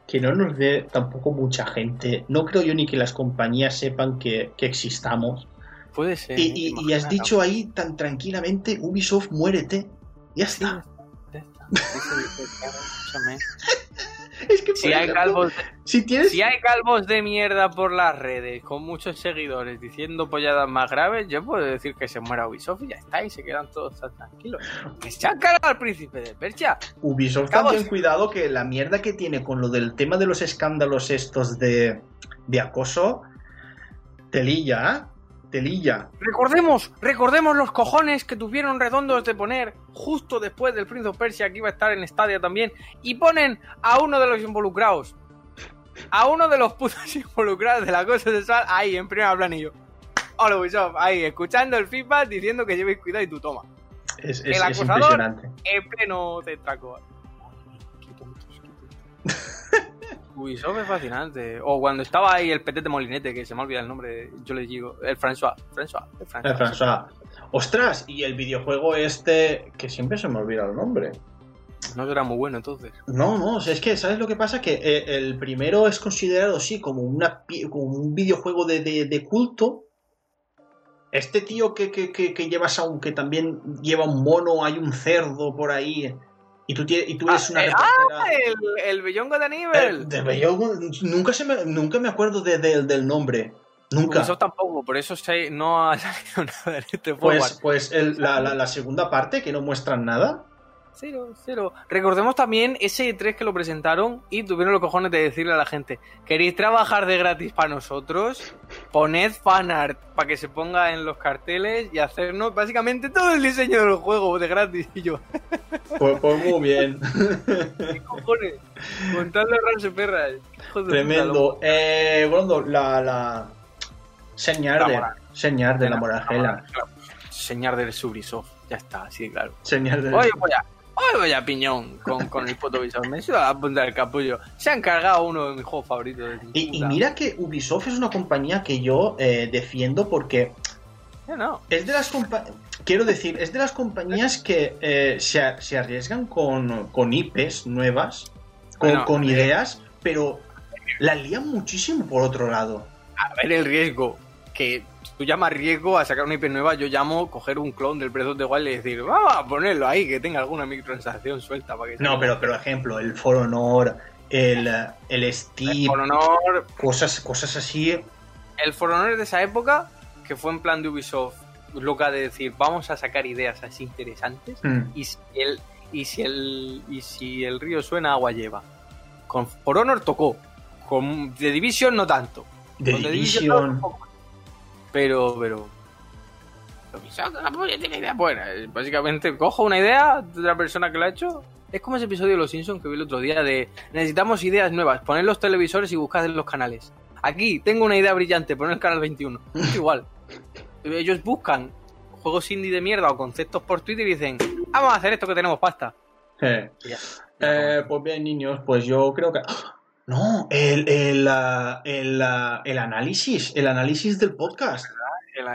que no nos ve tampoco mucha gente. No creo yo ni que las compañías sepan que, que existamos. Puede ser. Y, y- y Imagina, has dicho ahí tan tranquilamente, Ubisoft, muérete. Ya está. [laughs] Es que, Si hay si tienes... si hay calvos de mierda por las redes con muchos seguidores diciendo polladas más graves, yo puedo decir que se muera Ubisoft y ya está, y se quedan todos tan tranquilos. Que se han cargado al príncipe de Persia. Ubisoft también cuidado que la mierda que tiene con lo del tema de los escándalos estos de, de acoso, telilla, ¿eh? Telilla. Recordemos, recordemos los cojones que tuvieron redondos de poner justo después del Prince of Persia que iba a estar en Stadia también y ponen a uno de los involucrados. A uno de los putos [laughs] involucrados de la cosa sexual ahí en primer planillo. Hola Ubisoft, ahí escuchando el feedback diciendo que llevéis cuidado y tu toma. Es, El es- es impresionante. En pleno tetraco. Ubisoft es fascinante. O cuando estaba ahí el petete molinete, que se me ha olvidado el nombre, yo le digo, el François. François, el François. Eh, François. Ostras, y el videojuego este, que siempre se me olvida el nombre. No será muy bueno entonces. No, no, es que, ¿sabes lo que pasa? Que eh, el primero es considerado, sí, como, una, como un videojuego de, de- de culto. Este tío que, que, que, que llevas aún, que también lleva un mono, hay un cerdo por ahí, y tú, tienes, y tú eres una eh, reportera. El, el Bellongo de Aníbal. de- yo nunca, se me, nunca me acuerdo de- de- del nombre. Nunca. Ubisoft tampoco, por eso no ha [laughs] salido nada en este. Pues, pues el- la, la- la segunda parte, que no muestran nada. Cero, cero. Recordemos también ese E3 que lo presentaron y tuvieron los cojones de decirle a la gente, ¿queréis trabajar de gratis para nosotros? Poned fanart para que se ponga en los carteles y hacernos básicamente todo el diseño del juego de gratis. Y yo, [laughs] Pues, pues muy bien. [laughs] ¿qué cojones? Montando rancho perras. Tremendo. Eh, Gondo, la, la... Señar de, señar de la morajela. Señor del Ubisoft. Ya está, así claro. Señar de... Oye, pues ya. Oye, vaya piñón con, con el puto visor. Me suda la punta del capullo. Se han cargado uno de mis juegos favoritos. de Y, y mira que Ubisoft es una compañía que yo eh, defiendo porque no. es de las quiero decir, es de las compañías que eh, se, a- se arriesgan con, con IPs nuevas, con, Bueno, con eh. ideas, pero la lían muchísimo por otro lado. A ver el riesgo. Que tú llamas riesgo a sacar una IP nueva, yo llamo coger un clon del Breath of the Wild y decir, vamos a ponerlo ahí, que tenga alguna microtransacción suelta para que No, pero, pero ejemplo, el For Honor, el, el El Steam, For Honor, cosas, cosas así. el For Honor es de esa época, que fue en plan de Ubisoft. loca de decir, vamos a sacar ideas así interesantes. Mm. Y si el, y si el, y si el río suena, agua lleva. Con For Honor tocó. Con The Division no tanto. The Con Division. Pero, pero. pero me saca una puñetera idea buena. Eh, Básicamente, cojo una idea de la persona que la ha hecho. Es como ese episodio de Los Simpsons que vi el otro día de necesitamos ideas nuevas, poner los televisores y buscad en los canales. Aquí tengo una idea brillante, poner el canal 21. Es [laughs] igual. Ellos buscan juegos indie de mierda o conceptos por Twitter y dicen, vamos a hacer esto que tenemos pasta. Ya. Eh, pues bien, niños, pues yo creo que. No, el, el, el, el análisis, el análisis del podcast.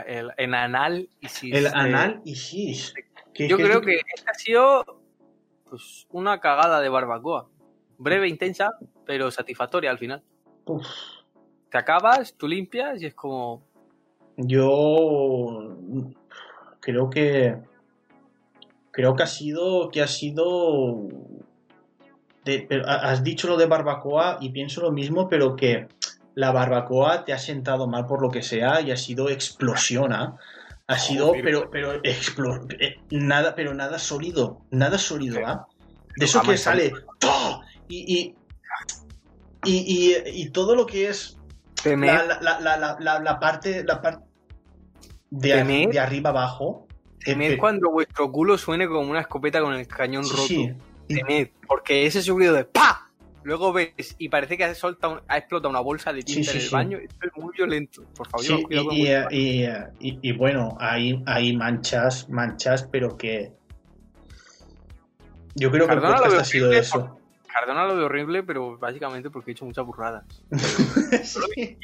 El, el, análisis. El análisis. ¿Qué- Yo creo que esta ha sido pues, una cagada de barbacoa. Breve, intensa, pero satisfactoria al final. Uf, Te acabas, tú limpias y es como. yo creo que. Creo que ha sido. Que ha sido. De- pero ha- has dicho lo de barbacoa y pienso lo mismo, pero que la barbacoa te ha sentado mal por lo que sea y ha sido explosiona. Ha sido, Joder. pero, pero, explo- eh, nada, pero nada sólido, nada sólido, ¿ah? De eso que sale ¡toh! y, y, y, y- y todo lo que es la, la, la, la, la, la- la parte, la parte de, ar- Temed- de arriba abajo. Temed eh, cuando vuestro culo suene como una escopeta con el cañón sí, roto. sí. Porque ese sonido de ¡pa! Luego ves y parece que ha, soltado ha explotado una bolsa de tinta Sí, sí, en el sí. baño. Esto es muy violento. Por favor, y, y, y- y- bueno, hay, hay manchas, manchas, pero que. Yo creo que el podcast ha sido eso. Cardona lo veo horrible, pero básicamente porque he hecho muchas burradas. [laughs] Sí,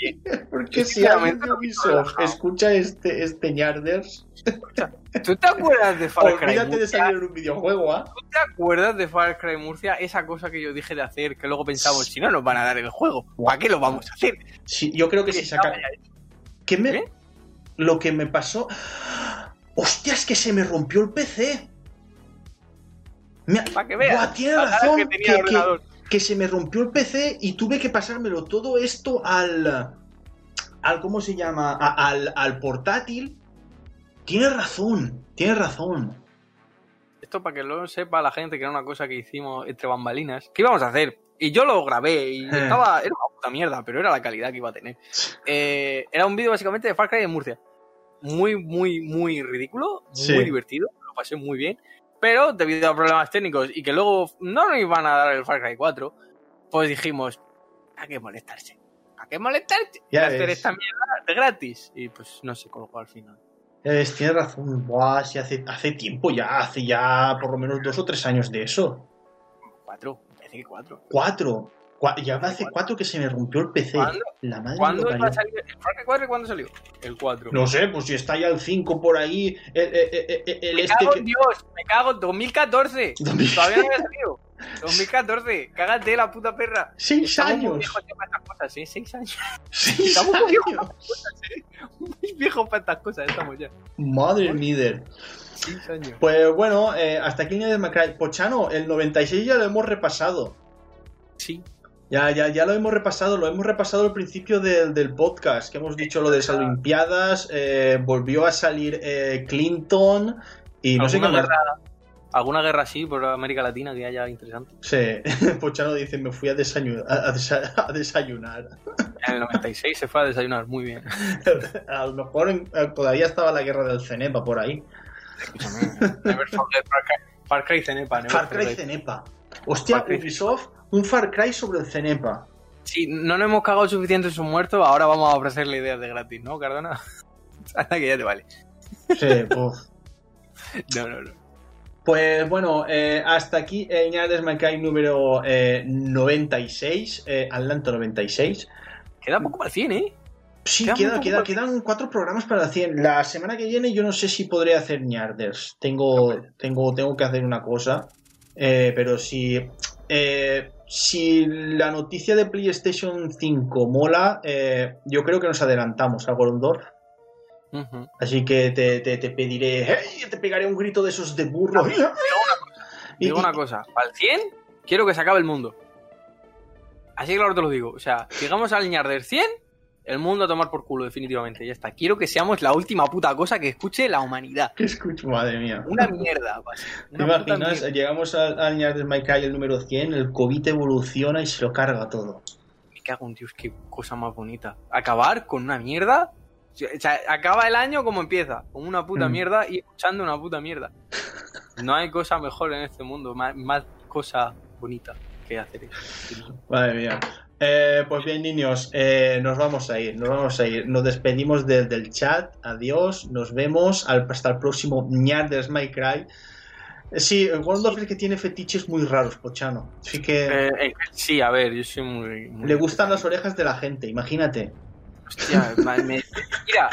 porque Es que si alguien de Ubisoft escucha este, este ñarders, ¿Tú te acuerdas de Far Cry olvídate de salir en un videojuego, ¿ah? ¿Tú te acuerdas de Far Cry Murcia? Esa cosa que yo dije de hacer, que luego pensamos, si no nos van a dar el juego, ¿para qué lo vamos a hacer? Sí, yo creo que si saca. ¿Qué me... ¿Qué? Lo que me pasó. ¡Hostias, que se me rompió el PC! Me... Para que veas. Buah, tiene razón. que tenía que- se me rompió el PC y tuve que pasármelo todo esto al. al ¿Cómo se llama? A- al, al portátil. Tienes razón, tienes razón. Esto para que lo sepa la gente, que era una cosa que hicimos entre bambalinas. ¿Qué íbamos a hacer? Y yo lo grabé y Eh. estaba. Era una puta mierda, pero era la calidad que iba a tener. [laughs] Eh, era un vídeo básicamente de Far Cry en Murcia. Muy, muy, muy ridículo, Sí. muy divertido, lo pasé muy bien. Pero debido a problemas técnicos y que luego no nos iban a dar el Far Cry 4, pues dijimos, ¿a qué molestarse? ¿A qué molestarse? Ya Y hacer esta mierda de gratis. Y pues no se colocó al final. Ves, tienes razón. Buah, sí, hace, hace tiempo ya, hace ya por lo menos dos o tres años de eso. Cuatro, parece que cuatro. Cuatro. Ya hace cuatro que se me rompió el PC. ¿Cuándo? La madre ¿Cuándo iba a salir el Far Cry 4 cuándo salió? El 4. No sé, pues si está ya el 5 por ahí, el, el- el- el- me este cago que... en Dios, me cago en 2014. 2000. Todavía no había [laughs] salido. 2014, cágate la puta perra. Seis Estamos muy años. viejos ya para estas cosas, ¿eh? Seis años. Seis Estamos muy viejos años. para estas cosas, ¿eh? Muy viejos para estas cosas, estamos ya. Madre mía. Seis años. Pues bueno, eh, hasta aquí el de Macray. Pochano, el 96 ya lo hemos repasado. Sí. Ya, ya, ya lo hemos repasado, lo hemos repasado al principio del, del podcast, que hemos dicho lo de las Olimpiadas, eh, volvió a salir eh, Clinton y no sé qué ¿Alguna, más. guerra, alguna guerra así por América Latina que haya interesante. Sí, [laughs] Pochano dice, me fui a, desayunar. A, desa- [laughs] a desayunar. En el 96 se fue a desayunar, muy bien. [laughs] A lo mejor en- eh, todavía estaba la guerra del Cenepa por ahí. Never forget Far Cry, Cenepa. Far Cry. Cenepa. Hostia. Ubisoft, un Far Cry sobre el Cenepa. Si no nos hemos cagado suficiente en sus muertos, ahora vamos a ofrecerle ideas de gratis, ¿no, Cardona? [laughs] Hasta que ya te vale. Sí, uf. [laughs] No, no, no. Pues bueno, eh, hasta aquí el Ñades Mankind número eh, 96, eh, Atlanta 96. Queda poco para el 100, ¿eh? Sí, Queda queda, quedan cuatro programas para la 100. La semana que viene yo no sé si podré hacer Ñarders. Tengo, tengo, tengo que hacer una cosa. Eh, pero si, eh, si la noticia de PlayStation 5 mola, eh, yo creo que nos adelantamos a Gorondorf. Ujú. Así que te, te, te pediré, ¡hey! te pegaré un grito de esos de burro. Digo una cosa, [laughs] el 100 quiero que se acabe el mundo. Así claro te lo digo. O sea, llegamos al ñar del 100, El mundo a tomar por culo, definitivamente. Ya está. Quiero que seamos la última puta cosa que escuche la humanidad. ¿Qué escucho? Madre mía. Una mierda, pues. ¿Te imaginas? mierda. Llegamos al, Ñar de Maikai, el número 100, el COVID evoluciona y se lo carga todo. Me cago en Dios, qué cosa más bonita. Acabar con una mierda. O sea, acaba el año como empieza, con una puta Mm. mierda y escuchando una puta mierda. No hay cosa mejor en este mundo, más, más cosa bonita que hacer eso. Madre mía. Eh, pues bien, niños, eh, nos vamos a ir, nos vamos a ir. Nos despedimos del, del chat. Adiós, nos vemos al- hasta el próximo Ñar de Smite Cry. Sí, Gondorf es que tiene fetiches muy raros, Pochano. Así que Eh, eh, sí, a ver, yo soy muy... muy- le gustan las orejas de la gente, imagínate. Hostia, me- Mira,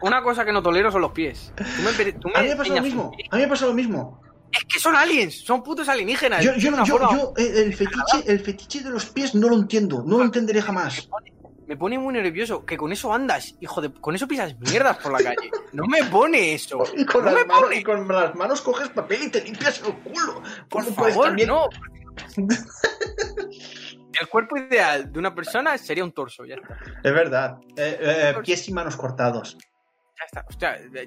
una cosa que no tolero son los pies. Tú me, [laughs] pe- tú me A mí me pasa lo mismo, a mí me pasa lo mismo. Es que son aliens, son putos alienígenas. Yo, yo, yo, eh, el, fetiche, el fetiche de los pies no lo entiendo, no lo entenderé jamás. Me pone muy nervioso que con eso andas, hijo de... Con eso pisas mierdas por la calle. No me pone eso. [laughs] Y con, no las me manos, pone. y con las manos coges papel y te limpias el culo. Por ¿Cómo puedes favor, también- no. [laughs] El cuerpo ideal de una persona sería un torso, ya está. Es verdad. Eh, eh, pies y manos cortados.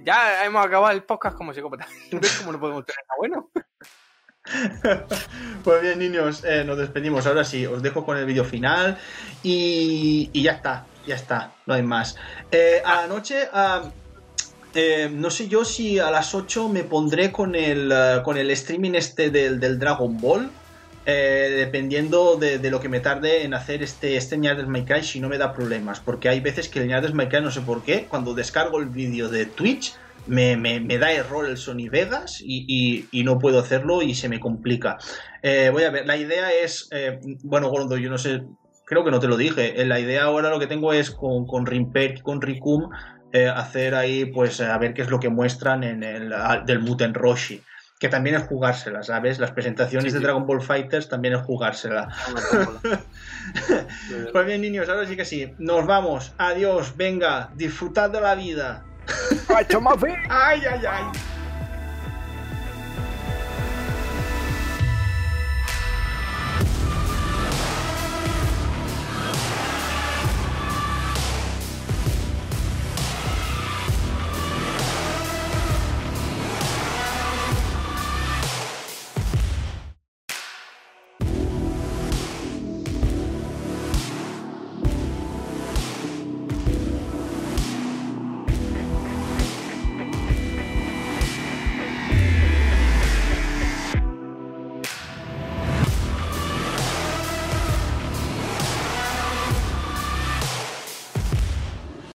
Ya hemos acabado el podcast como psicópata. [laughs] ¿Ves cómo no podemos tener bueno? [laughs] Pues bien, niños, eh, nos despedimos. Ahora sí, os dejo con el vídeo final y, ya está, ya está, no hay más. Eh, a la noche, ah, eh, no sé yo si a las 8 me pondré con el, eh, con el streaming este del, del Dragon Ball. Eh, dependiendo de, lo que me tarde en hacer este, este Ñar del Minecraft, si no me da problemas. Porque hay veces que el Ñar del Minecraft, no sé por qué, cuando descargo el vídeo de Twitch, me, me- da error el Sony Vegas y, y- no puedo hacerlo y se me complica. Eh, voy a ver, la idea es, eh, bueno, Gordo, yo no sé, creo que no te lo dije, la idea ahora lo que tengo es con, con Rimper con Rikum eh, hacer ahí, pues, a ver qué es lo que muestran en el del Muten Roshi. Que también es jugársela, ¿sabes? Las presentaciones Sí, de. Dragon Ball Fighters también es jugársela. [laughs] Pues bien, niños, ahora sí que sí. Nos vamos. Adiós. Venga, disfrutad de la vida. ¡Macho más fe! ¡Ay, ay, ay!